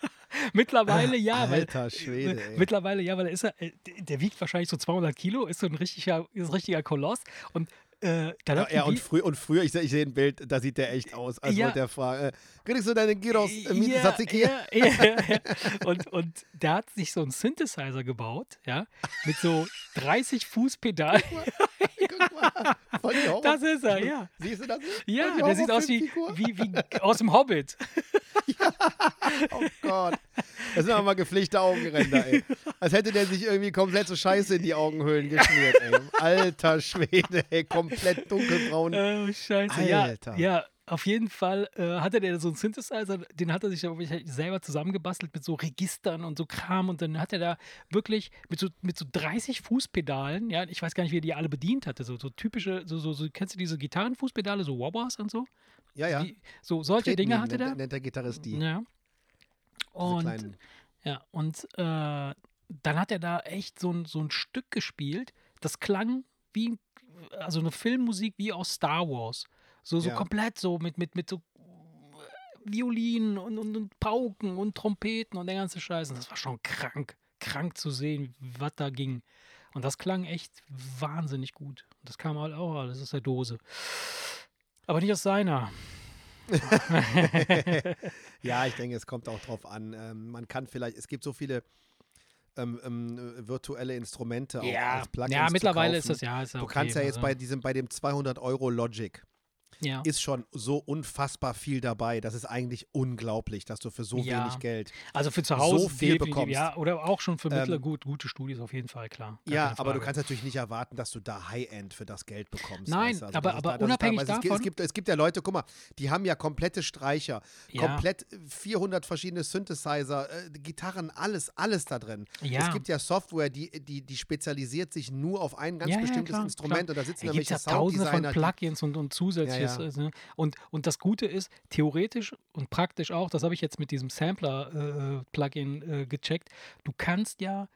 mittlerweile ja, weil Alter Schwede, ey. Mittlerweile, ja, weil er ist ja, äh, der- wiegt wahrscheinlich so 200 Kilo, ist so ein richtiger, ist ein richtiger Koloss. Und äh, Ja, ja und, früh, und früher, ich, ich sehe ein Bild, da sieht der echt aus, als Ja. der fragen, äh, kriegst du deine Gyros äh, mit ja, ja, <laughs> ja, ja. Und, und der hat sich so einen Synthesizer gebaut, ja, mit so 30 Fuß Pedal. <laughs> Guck mal, voll die Horror- Das ist er, ja. Siehst du das? Ja, der sieht aus wie, wie, wie aus dem Hobbit. <laughs> Oh Gott. Das sind aber mal gepflegte Augenränder, ey. Als hätte der sich irgendwie komplett so Scheiße in die Augenhöhlen geschmiert, ey. Alter Schwede, ey. Komplett dunkelbraun. Oh, scheiße. Alter. Ja, ja, auf jeden Fall äh, hatte der so einen Synthesizer, den hat er sich selber zusammengebastelt mit so Registern und so Kram und dann hat er da wirklich mit so, mit so 30 Fußpedalen, ja, ich weiß gar nicht, wie er die alle bedient hatte, so, so typische, so, so, so, kennst du diese Gitarrenfußpedale, so Wobwas und so? Ja, ja. Die, so solche Treten Dinge hatte der. nennt, nennt der Gitarrist die. Ja. Und ja, und äh, dann hat er da echt so ein, so ein Stück gespielt, das klang wie, also eine Filmmusik wie aus Star Wars. So, so Ja. komplett so mit, mit, mit so Violinen und, und, und Pauken und Trompeten und der ganze Scheiß. Und das war schon krank, krank zu sehen, was da ging. Und das klang echt wahnsinnig gut. Und das kam halt auch alles aus der Dose. Aber nicht aus seiner. <laughs> Ja, ich denke, es kommt auch drauf an. Ähm, man kann vielleicht, es gibt so viele ähm, ähm, virtuelle Instrumente auch als Plugins ja mittlerweile ist das ja. Ist ja Du okay, kannst ja jetzt also, bei diesem, bei dem 200 Euro Logic, ja. ist schon so unfassbar viel dabei. Das ist eigentlich unglaublich, dass du für so Ja. wenig Geld. Also für zu Hause so viel bekommst. Ja, oder auch schon für mittler Ähm, gut, gute Studios auf jeden Fall, klar. Ja, aber du kannst natürlich nicht erwarten, dass du da High-End für das Geld bekommst. Nein, weißt du? aber- das ist aber da- unabhängig da, weil es, gibt- davon- es, gibt, es gibt ja Leute, guck mal, die haben ja komplette Streicher, Ja. komplett 400 verschiedene Synthesizer, äh, Gitarren, alles, alles da drin. Es gibt ja Software, die, die, die spezialisiert sich nur auf ein ganz bestimmtes klar, Instrument klar. und da sitzen Da irgendwelche ja tausende von Sounddesigner. Plugins und, und zusätzliches. Ja, ja. also, Und, und das Gute ist, theoretisch und praktisch auch, das habe ich jetzt mit diesem Sampler-Plugin äh, gecheckt, du kannst ja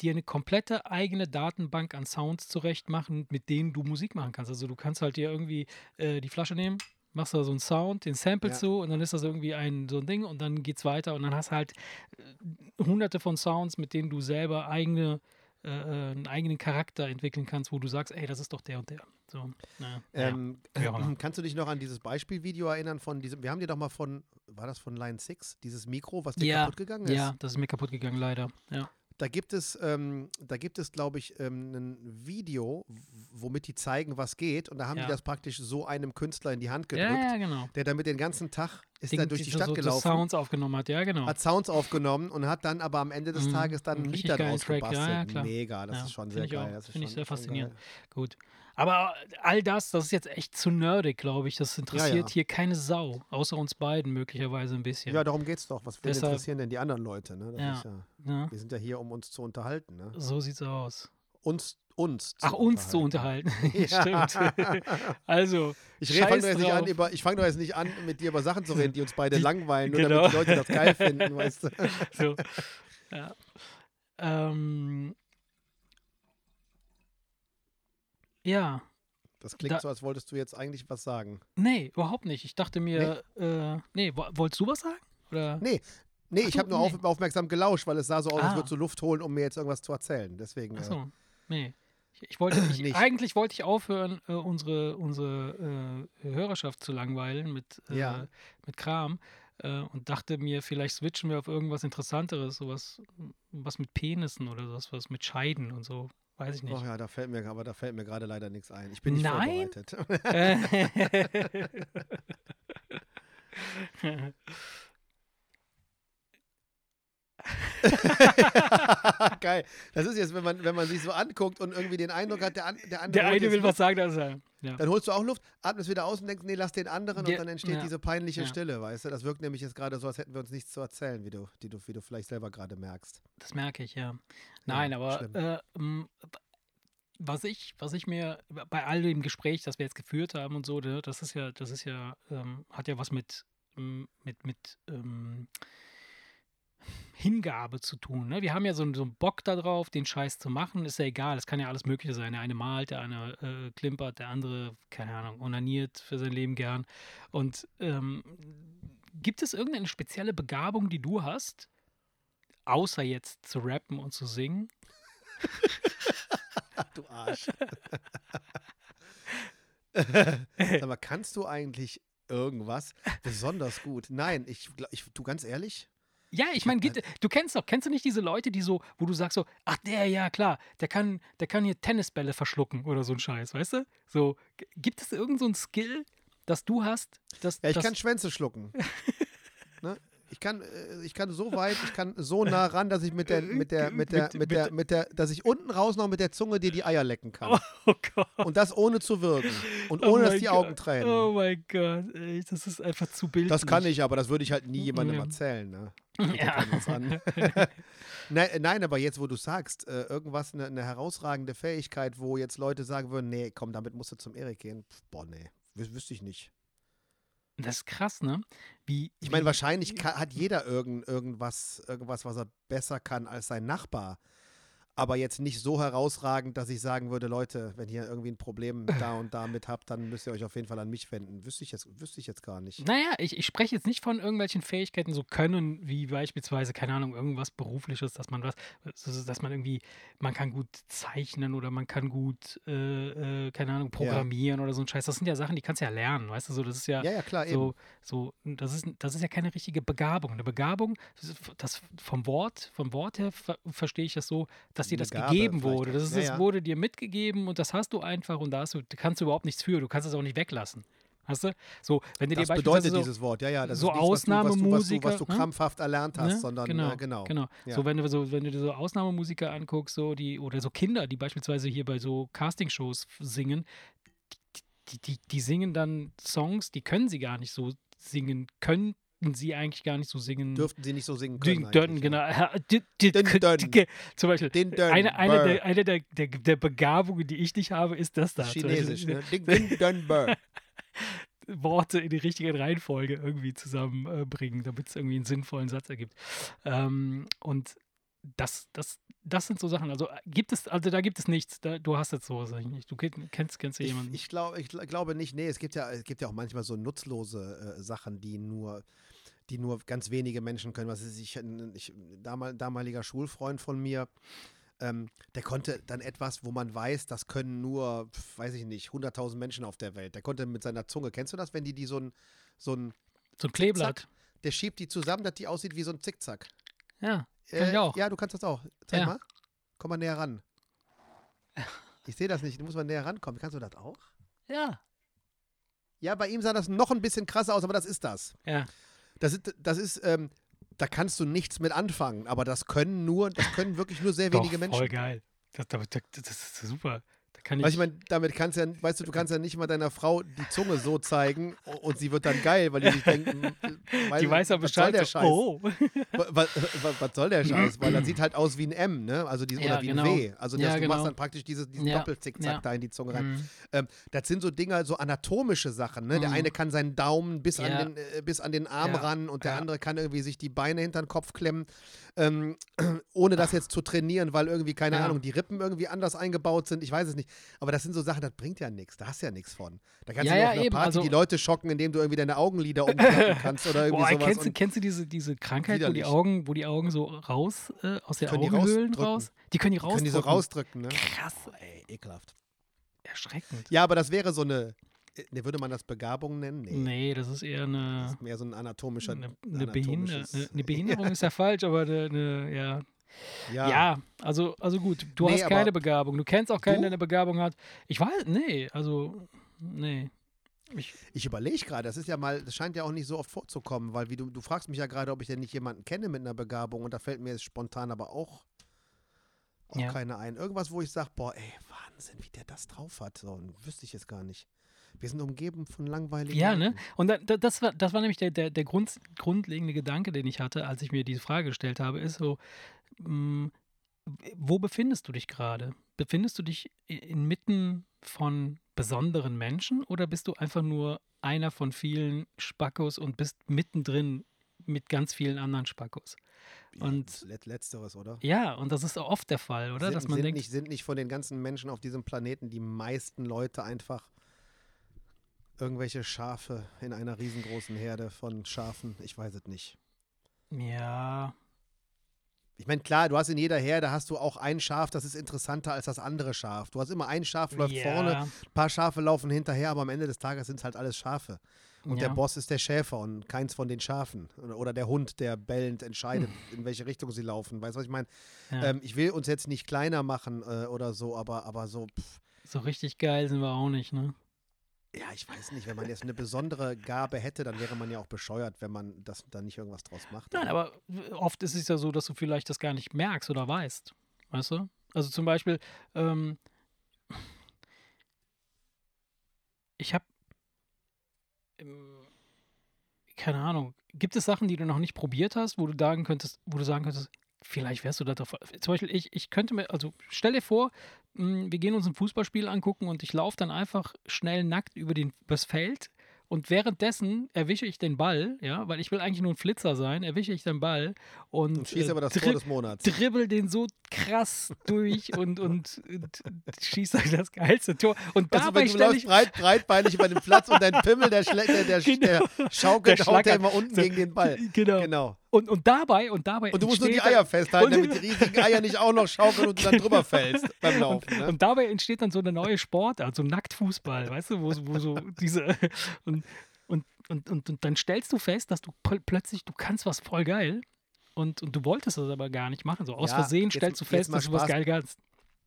dir eine komplette eigene Datenbank an Sounds zurechtmachen, mit denen du Musik machen kannst. Also du kannst halt dir irgendwie äh, die Flasche nehmen, machst da so einen Sound, den samplest Ja. du und dann ist das irgendwie ein so ein Ding und dann geht's weiter und dann hast halt äh, hunderte von Sounds, mit denen du selber eigene äh, einen eigenen Charakter entwickeln kannst, wo du sagst, ey, das ist doch der und der. So, naja, Ähm, immer. <clears throat> kannst du dich noch an dieses Beispielvideo erinnern von diesem, wir haben dir doch mal von, war das von Line 6, dieses Mikro, was dir Ja, kaputt gegangen ist? ja, das ist mir kaputt gegangen, leider. Ja. Da gibt es, ähm, da gibt es, glaube ich, ähm, ein Video, womit die zeigen, was geht. Und da haben Ja. die das praktisch so einem Künstler in die Hand Ja, gedrückt, ja, genau. der damit den ganzen Tag ist Ding, er durch die Stadt so gelaufen, Sounds aufgenommen hat, ja, genau. hat Sounds aufgenommen und hat dann aber am Ende des Mhm, Tages dann ein Lied daraus ja, gebastelt. ja. Mega, das Ja, ist schon sehr auch. geil. Das ist Find ich sehr faszinierend. geil. Gut. Aber all das, das ist jetzt echt zu nerdig, glaube ich. Das interessiert ja. hier keine Sau, außer uns beiden möglicherweise ein bisschen. Ja, darum geht's doch. Was Deshalb- interessieren denn die anderen Leute? Ne? Ja. Ja, Ne? wir sind ja hier, um uns zu unterhalten. Ne? So sieht's aus. Uns, uns zu Ach, uns zu unterhalten. <laughs> Stimmt. <laughs> Also, Ich fange doch, jetzt über- ich fang doch jetzt nicht an, mit dir über Sachen zu reden, die uns beide Die- langweilen, nur genau. damit die Leute das geil finden, <laughs> weißt du. so. Ja. Ähm, ja, Das klingt Da- so, als wolltest du jetzt eigentlich was sagen. nee, überhaupt nicht. Ich dachte mir, äh, nee, wo- wolltest du was sagen? Oder? Nee, nee Ach ich habe nur nee. auf, aufmerksam gelauscht, weil es sah so aus, als Ah. würdest du Luft holen, um mir jetzt irgendwas zu erzählen. Deswegen. Ach äh, so, nee. Ich, ich wollte <clears throat> ich, Nicht. eigentlich wollte ich aufhören, äh, unsere, unsere äh, Hörerschaft zu langweilen mit, äh, Ja. mit Kram äh, und dachte mir, vielleicht switchen wir auf irgendwas Interessanteres, sowas was mit Penissen oder sowas, was mit Scheiden und so. Weiß ich nicht. Oh ja, da fällt mir, aber da fällt mir gerade leider nichts ein. Ich bin nicht Nein? vorbereitet. <laughs> Geil. Das ist jetzt, wenn man, wenn man sich so anguckt und irgendwie den Eindruck hat, der, an, der andere Der eine will was sagen, das ist er. Ja. Dann holst du auch Luft, atmest wieder aus und denkst, nee, lass den anderen Ja, und dann entsteht ja. diese peinliche. Stille, weißt du? Das wirkt nämlich jetzt gerade so, als hätten wir uns nichts zu erzählen, wie du, die du, wie du vielleicht selber gerade merkst. Das merke ich, ja. Nein, aber äh, m, was ich, was ich mir bei all dem Gespräch, das wir jetzt geführt haben und so, ne, das ist ja, das ist ja, ähm, hat ja was mit, mit, mit ähm, Hingabe zu tun. Ne? Wir haben ja so, einen- so einen Bock darauf, den Scheiß zu machen. Ist ja egal, es kann ja alles Mögliche sein. Der eine malt, der eine äh, klimpert, der andere, keine Ahnung, onaniert für sein Leben gern. Und ähm, gibt es irgendeine spezielle Begabung, die du hast, außer jetzt zu rappen und zu singen? <laughs> Du Arsch. <laughs> Sag mal, kannst du eigentlich irgendwas besonders gut? Nein, ich, ich du ganz ehrlich, Ja, ich meine, du kennst doch, kennst du nicht diese Leute, die so, wo du sagst so, ach der, ja klar, der kann, der kann hier Tennisbälle verschlucken oder so ein Scheiß, weißt du? So, gibt es irgend so ein Skill, das du hast, das, ja, ich das kann Schwänze schlucken. <laughs> ne? Ich kann, äh, ich kann so weit, ich kann so nah ran, dass ich mit der, mit der, mit der, Mit- der, mit der, dass ich unten raus noch mit der Zunge dir die Eier lecken kann. Oh Gott. Und das ohne zu wirken. Und Oh ohne, dass mein die Gott. Augen tränen. Oh mein Gott, ey, das ist einfach zu bildlich. Das kann ich, aber das würde ich halt nie jemandem Ja. erzählen. Ne? Ja. <laughs> <laughs> nein, nein, aber jetzt, wo du sagst, äh, irgendwas, eine ne herausragende Fähigkeit, wo jetzt Leute sagen würden, nee, komm, damit musst du zum Erik gehen. Pff, boah, nee, wüs wüsste ich nicht. Das ist krass, ne? Wie, Ich meine, wahrscheinlich ka- hat jeder irgend, irgendwas, irgendwas, was er besser kann als sein Nachbar. Aber jetzt nicht so herausragend, dass ich sagen würde, Leute, wenn ihr irgendwie ein Problem <laughs> da und damit habt, dann müsst ihr euch auf jeden Fall an mich wenden. Wüsste ich jetzt, wüsste ich jetzt gar nicht. Naja, ich, ich spreche jetzt nicht von irgendwelchen Fähigkeiten, so Können, wie beispielsweise, keine Ahnung, irgendwas Berufliches, dass man was, so- dass man irgendwie, man kann gut zeichnen oder man kann gut, äh, äh, keine Ahnung, programmieren oder so ein Scheiß. Das sind ja Sachen, die kannst du ja lernen, weißt du, so, das ist ja, Ja, ja, klar, eben. so, so, das ist, das ist ja keine richtige Begabung. Eine Begabung, das vom Wort, vom Wort her ver verstehe ich das so, dass dir Eine das Gabe gegeben wurde. Das, ist, Ja, das ja. wurde dir mitgegeben und das hast du einfach und da hast du, kannst du überhaupt nichts für. Du kannst es auch nicht weglassen. Weißt du? So, wenn du Das dir bedeutet so, dieses Wort, ja, ja. Das so ist nichts, was du, was du, was du, Ausnahmemusiker, ne? krampfhaft erlernt hast, Ne? sondern genau, äh, genau. genau. Ja. So wenn du so wenn du dir so Ausnahmemusiker anguckst, so die oder so Kinder, die beispielsweise hier bei so Castingshows singen, die, die, die singen dann Songs, die können sie gar nicht so singen, könnten sie eigentlich gar nicht so singen. Dürften sie nicht so singen Dün, können. dün, eigentlich, genau. ja. Dün, dün, Dün, dün. dün. Zum Beispiel. Dün, Eine, eine, der, eine der, der, der Begabungen, die ich nicht habe, ist das da. Chinesisch, ne? <laughs> Ding, bör. <laughs> Worte in die richtige Reihenfolge irgendwie zusammenbringen, damit es irgendwie einen sinnvollen Satz ergibt. Ähm, und das, das, das sind so Sachen. Also äh, gibt es, also da gibt es nichts. Da, du hast jetzt sowas eigentlich nicht. Du kenn- kennst, kennst du Ich, jemanden? ich, glaub, ich gl- glaube nicht, nee, es gibt ja, es gibt ja auch manchmal so nutzlose äh, Sachen, die nur, die nur ganz wenige Menschen können. Was ist ich, ein- ich damal, damaliger Schulfreund von mir, ähm, der konnte dann etwas, wo man weiß, das können nur, weiß ich nicht, 100.000 Menschen auf der Welt. Der konnte mit seiner Zunge, kennst du das, wenn die die so ein, so ein, So ein Kleeblatt. Zack. der schiebt die zusammen, dass die aussieht wie so ein Zickzack. Ja, kann ich auch. Ja, du kannst das auch. Zeig Ja. mal. Komm mal näher ran. Ich sehe das nicht, du musst mal näher rankommen. Kannst du das auch? Ja. Ja, bei ihm sah das noch ein bisschen krasser aus, aber das ist das. Ja. Das ist, das ist, ähm, da kannst du nichts mit anfangen, aber das können nur, das können wirklich nur sehr wenige Doch, Menschen. Voll geil. Das, das, das ist super. Kann ich. Ich meine, damit kannst du ja, weißt du, du kannst ja nicht mal deiner Frau die Zunge so zeigen und sie wird dann geil, weil die sich denken, <laughs> äh, die weiß ja was soll Bescheid. der so, Scheiß? Oh. Was, was, was soll der Scheiß? Weil das sieht halt aus wie ein M, ne? Also die, Ja, oder wie genau. ein W. Also das, Ja, du machst genau. dann praktisch dieses, diesen Ja, Doppelzickzack da in die Zunge rein. Mhm. Ähm, das sind so Dinger, so anatomische Sachen. Ne? Der Mhm. eine kann seinen Daumen bis, an, den, äh, bis an den Arm ran und der andere kann irgendwie sich die Beine hinter den Kopf klemmen, ähm, <clears throat> ohne das jetzt zu trainieren, weil irgendwie, keine Ja. Ahnung, die Rippen irgendwie anders eingebaut sind. Ich weiß es nicht. Aber das sind so Sachen, das bringt ja nichts. Da hast du ja nichts von. Da kannst Ja, du ja, auf einer eben, Party also- die Leute schocken, indem du irgendwie deine Augenlider umklappen <laughs> kannst oder irgendwie Boah, sowas. kennst, du, kennst du diese, diese Krankheit, wo die. Augen, wo die Augen so raus, äh, aus die Augenhöhlen rausdrücken. raus? Die können die raus. können die so rausdrücken, ne? Krass, Ey, ekelhaft. erschreckend. Ja, aber das wäre so eine, ne, würde man das Begabung nennen? Nee. Nee, das ist eher Das eine, ist mehr so ein anatomischer. eine, eine, Behinder, eine, eine <laughs> Behinderung ist ja falsch, aber eine, ja. Ja. Ja, also, also gut, du Nee, hast keine Begabung. Du kennst auch keinen, Du? der eine Begabung hat. Ich weiß, nee, also, nee. Ich, Ich überlege gerade, das ist ja mal, das scheint ja auch nicht so oft vorzukommen, weil wie du, du fragst mich ja gerade, ob ich denn nicht jemanden kenne mit einer Begabung und da fällt mir jetzt spontan aber auch, auch Ja. keine ein. Irgendwas, wo ich sage, boah, ey, Wahnsinn, wie der das drauf hat. So, wüsste ich jetzt gar nicht. Wir sind umgeben von langweiligen. ja, ne? Und da, da, das, war, das war nämlich der, der, der Grund, grundlegende Gedanke, den ich hatte, als ich mir diese Frage gestellt habe, ist so, mh, wo befindest du dich gerade? Befindest du dich inmitten von besonderen Menschen oder bist du einfach nur einer von vielen Spackos und bist mittendrin mit ganz vielen anderen Spackos? Ja, Und- Let, Letzteres, oder? Ja, und das ist oft der Fall, oder? sind, Dass man sind, denkt, nicht, sind nicht von den ganzen Menschen auf diesem Planeten die meisten Leute einfach irgendwelche Schafe in einer riesengroßen Herde von Schafen? Ich weiß es nicht. ja, Ich meine, klar, du hast in jeder Herde hast du auch ein Schaf, das ist interessanter als das andere Schaf. Du hast immer ein Schaf läuft ja, vorne, ein paar Schafe laufen hinterher, aber am Ende des Tages sind es halt alles Schafe. Und ja. der Boss ist der Schäfer und keins von den Schafen. Oder, oder der Hund, der bellend entscheidet, <laughs> in welche Richtung sie laufen. Weißt du, was ich meine? ja. Ähm, ich will uns jetzt nicht kleiner machen äh, oder so, aber, aber so, pff, so richtig geil sind wir auch nicht, ne? Ja, ich weiß nicht, wenn man jetzt eine besondere Gabe hätte, dann wäre man ja auch bescheuert, wenn man das da nicht irgendwas draus macht. Nein, aber oft ist es ja so, dass du vielleicht das gar nicht merkst oder weißt. Weißt du? Also zum Beispiel, ähm, ich habe, keine Ahnung, gibt es Sachen, die du noch nicht probiert hast, wo du sagen könntest, wo du sagen könntest, vielleicht wärst du da drauf. Zum Beispiel, ich, ich könnte mir, also stell dir vor, mh, wir gehen uns ein Fußballspiel angucken und ich laufe dann einfach schnell nackt über den, übers Feld und währenddessen erwische ich den Ball, ja, weil ich will eigentlich nur ein Flitzer sein, erwische ich den Ball und, Und schießt äh, aber das Tor des Monats. dribbel den so krass durch und, und, und schießt dann das geilste Tor. Und du, dabei stelle ich. breit, breitbeinig über den Platz und dein Pimmel, der, schlä- der, der, <laughs> Genau. der schaukelt, Der haut der immer unten So. gegen den Ball. Genau. Genau. Und, und dabei, und dabei. Und du musst nur die entsteht Eier festhalten, und- damit die riesigen Eier nicht auch noch schaukeln und du dann drüber fällst beim Laufen. Und, Ne? und dabei entsteht dann so eine neue Sportart, so Nacktfußball, weißt du, wo, wo so diese. Und, und, und, und, und dann stellst du fest, dass du pl plötzlich, du kannst was voll geil und, und du wolltest das aber gar nicht machen. So aus Ja, Versehen jetzt- stellst du fest, dass du was geil kannst.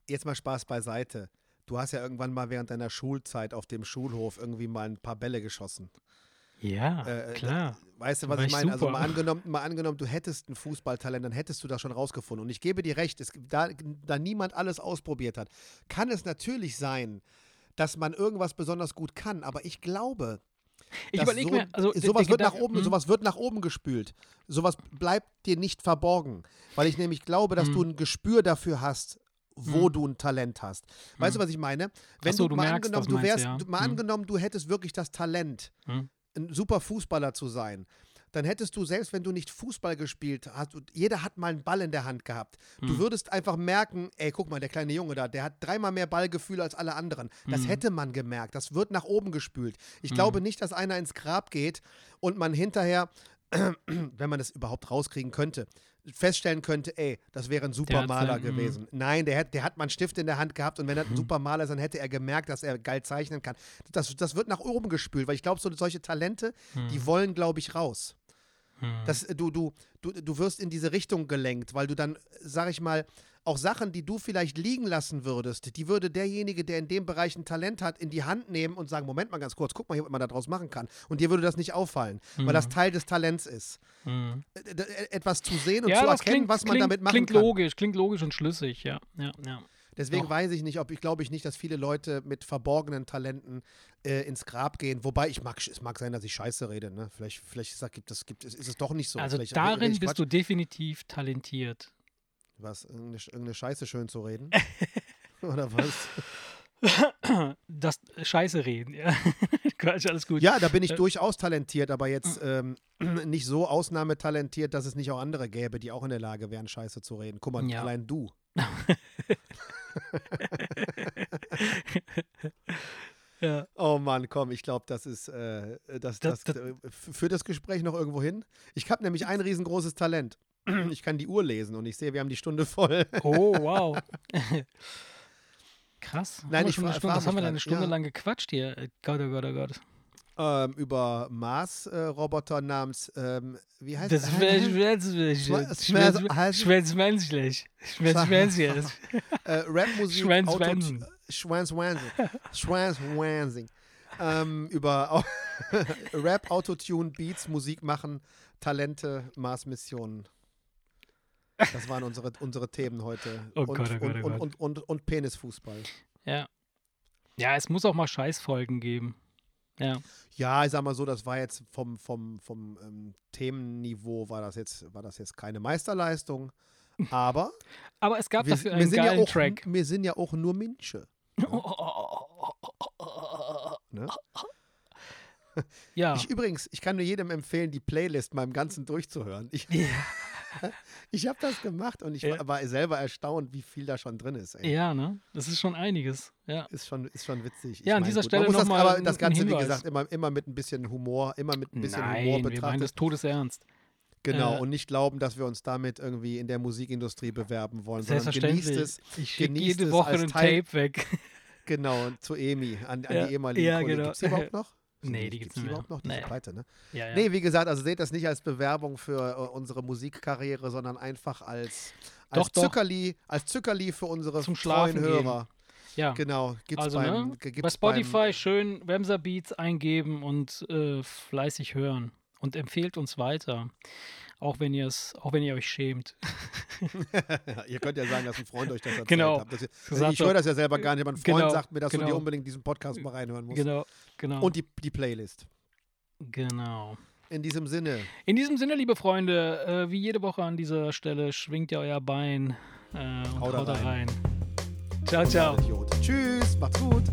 Jetzt mal Spaß beiseite. Du hast ja irgendwann mal während deiner Schulzeit auf dem Schulhof irgendwie mal ein paar Bälle geschossen. Ja, Äh, klar. Weißt du, was ich meine? Also mal <laughs> angenommen, mal angenommen, du hättest ein Fußballtalent, dann hättest du das schon rausgefunden. Und ich gebe dir recht, es, da, da niemand alles ausprobiert hat, kann es natürlich sein, dass man irgendwas besonders gut kann. Aber ich glaube, Ich überlege so, mir, also sowas wird nach oben, hm? sowas wird nach oben gespült. Sowas bleibt dir nicht verborgen, weil ich nämlich glaube, dass Hm. du ein Gespür dafür hast, wo Hm. du ein Talent hast. Weißt du, was ich meine? Wenn so, du, du mal merkst, angenommen, du wärst, ja. du, mal Hm. angenommen, du hättest wirklich das Talent, Hm. Ein super Fußballer zu sein, dann hättest du, selbst wenn du nicht Fußball gespielt hast, und jeder hat mal einen Ball in der Hand gehabt. Du Hm. würdest einfach merken, ey, guck mal, der kleine Junge da, der hat dreimal mehr Ballgefühl als alle anderen. Das Hm. hätte man gemerkt. Das wird nach oben gespült. Ich glaube nicht, dass einer ins Grab geht und man hinterher, <clears throat> wenn man das überhaupt rauskriegen könnte, feststellen könnte, ey, das wäre ein super hat's Maler dann, mhm. gewesen. Nein, der hat, der hat mal einen Stift in der Hand gehabt und wenn er ein Mhm. super Maler ist, dann hätte er gemerkt, dass er geil zeichnen kann. Das, das wird nach oben gespült, weil ich glaube, so, solche Talente, Mhm. die wollen, glaube ich, raus. Hm. Das, äh, du, du, du, du wirst in diese Richtung gelenkt, weil du dann, sag ich mal, auch Sachen, die du vielleicht liegen lassen würdest, die würde derjenige, der in dem Bereich ein Talent hat, in die Hand nehmen und sagen, Moment mal ganz kurz, guck mal hier, was man da draus machen kann. Und dir würde das nicht auffallen, weil das Teil des Talents ist. Hm. Äh, äh, Etwas zu sehen und Ja, zu erkennen, klingt, was man klingt, damit machen klingt kann. logisch, klingt logisch und schlüssig, ja. ja, ja. Deswegen Doch. weiß ich nicht, ob ich glaube ich nicht, dass viele Leute mit verborgenen Talenten äh, ins Grab gehen. Wobei ich mag, es mag sein, dass ich Scheiße rede. Ne? Vielleicht, vielleicht ist, das, gibt es, gibt ist es doch nicht so. Also vielleicht darin bist Quatsch. du definitiv talentiert. Was, irgendeine, irgendeine Scheiße schön zu reden? <laughs> Oder was? Das Scheiße reden, ja. <laughs> Quatsch, alles gut. Ja, da bin ich Äh, durchaus talentiert, aber jetzt ähm, <clears throat> nicht so ausnahmetalentiert, dass es nicht auch andere gäbe, die auch in der Lage wären, Scheiße zu reden. Guck mal, Ja. allein du. <laughs> Ja. Oh Mann, komm, ich glaube, das ist äh, das, das, Das- das- äh, führt das Gespräch noch irgendwo hin. Ich habe nämlich ein riesengroßes Talent. <clears throat> Ich kann die Uhr lesen und ich sehe, wir haben die Stunde voll. Oh, wow. <laughs> Krass. Nein, haben ich Stunde, was haben wir denn eine Stunde ja. lang gequatscht hier? Äh, Gott, oh Gott, oh Gott. ähm, über Mars-Roboter namens, ähm, wie heißt Das Schwänzmenschlich. Schwänzmenschlich. <laughs> äh, Rap-Musik, Schwänzwansen. Schwänzwansing. ähm, über <laughs> Rap, Autotune, Beats, Musik machen, Talente, Mars-Missionen. Das waren unsere, unsere Themen heute. Oh und, Gott, oh Gott, und, oh und, Gott. und, und, und Penisfußball. Ja. Ja, es muss auch mal Scheißfolgen geben. Ja. Ja, ich sag mal so, das war jetzt vom, vom, vom ähm, Themenniveau war das jetzt, war das jetzt keine Meisterleistung. Aber <laughs> Aber es gab wir, dafür wir, einen sind ja geilen auch, Track. wir sind ja auch nur Minsche. <laughs> <laughs> Ne? Ja. Ich übrigens, ich kann nur jedem empfehlen, die Playlist mal im Ganzen durchzuhören. Ich, ich habe das gemacht und ich Ja. war, selber erstaunt, wie viel da schon drin ist. Ey. ja, ne? Das ist schon einiges. Ja. Ist schon, ist schon witzig. Ich Ja, an dieser gut, Stelle man muss das, aber das Ganze, wie gesagt, immer, immer mit ein bisschen Humor, immer mit ein bisschen Humor Nein, wir meinen betrachtet. das todesernst. Genau, Äh, und nicht glauben, dass wir uns damit irgendwie in der Musikindustrie bewerben wollen, sondern genießt es, ich schicke genießt jede es Woche ein Tape weg. genau, zu Emi, an, an Ja, die ehemalige ja, Kollegen. genau. Gibt's die überhaupt noch? <laughs> Nee, die gibt's nicht mehr. überhaupt noch? Die Nee. pleite, ne? Ja, ja. Nee, wie gesagt, also seht das nicht als Bewerbung für äh, unsere Musikkarriere, sondern einfach als, als Doch, doch. Zückerli, als Zückerli für unsere Zum treuen Hörer. ja. Genau, gibt's also, beim, ne? ge- Bei gibt's Spotify beim, schön Wemser Beats eingeben und äh, fleißig hören. Und empfehlt uns weiter. Auch wenn ihr es, auch wenn ihr euch schämt. <laughs> ihr könnt ja sagen, dass ein Freund euch das erzählt Genau. hat. Das, Gesagt ich höre das ja selber gar nicht, aber ein Freund Genau, sagt mir, dass du genau. dir unbedingt diesen Podcast mal reinhören musst. Genau, genau. Und die, die Playlist. genau. In diesem Sinne, In diesem Sinne, liebe Freunde, äh, wie jede Woche an dieser Stelle, schwingt ihr euer Bein äh, und Haut da haut da rein. rein. Ciao, ciao. Idiot. Tschüss, macht's gut.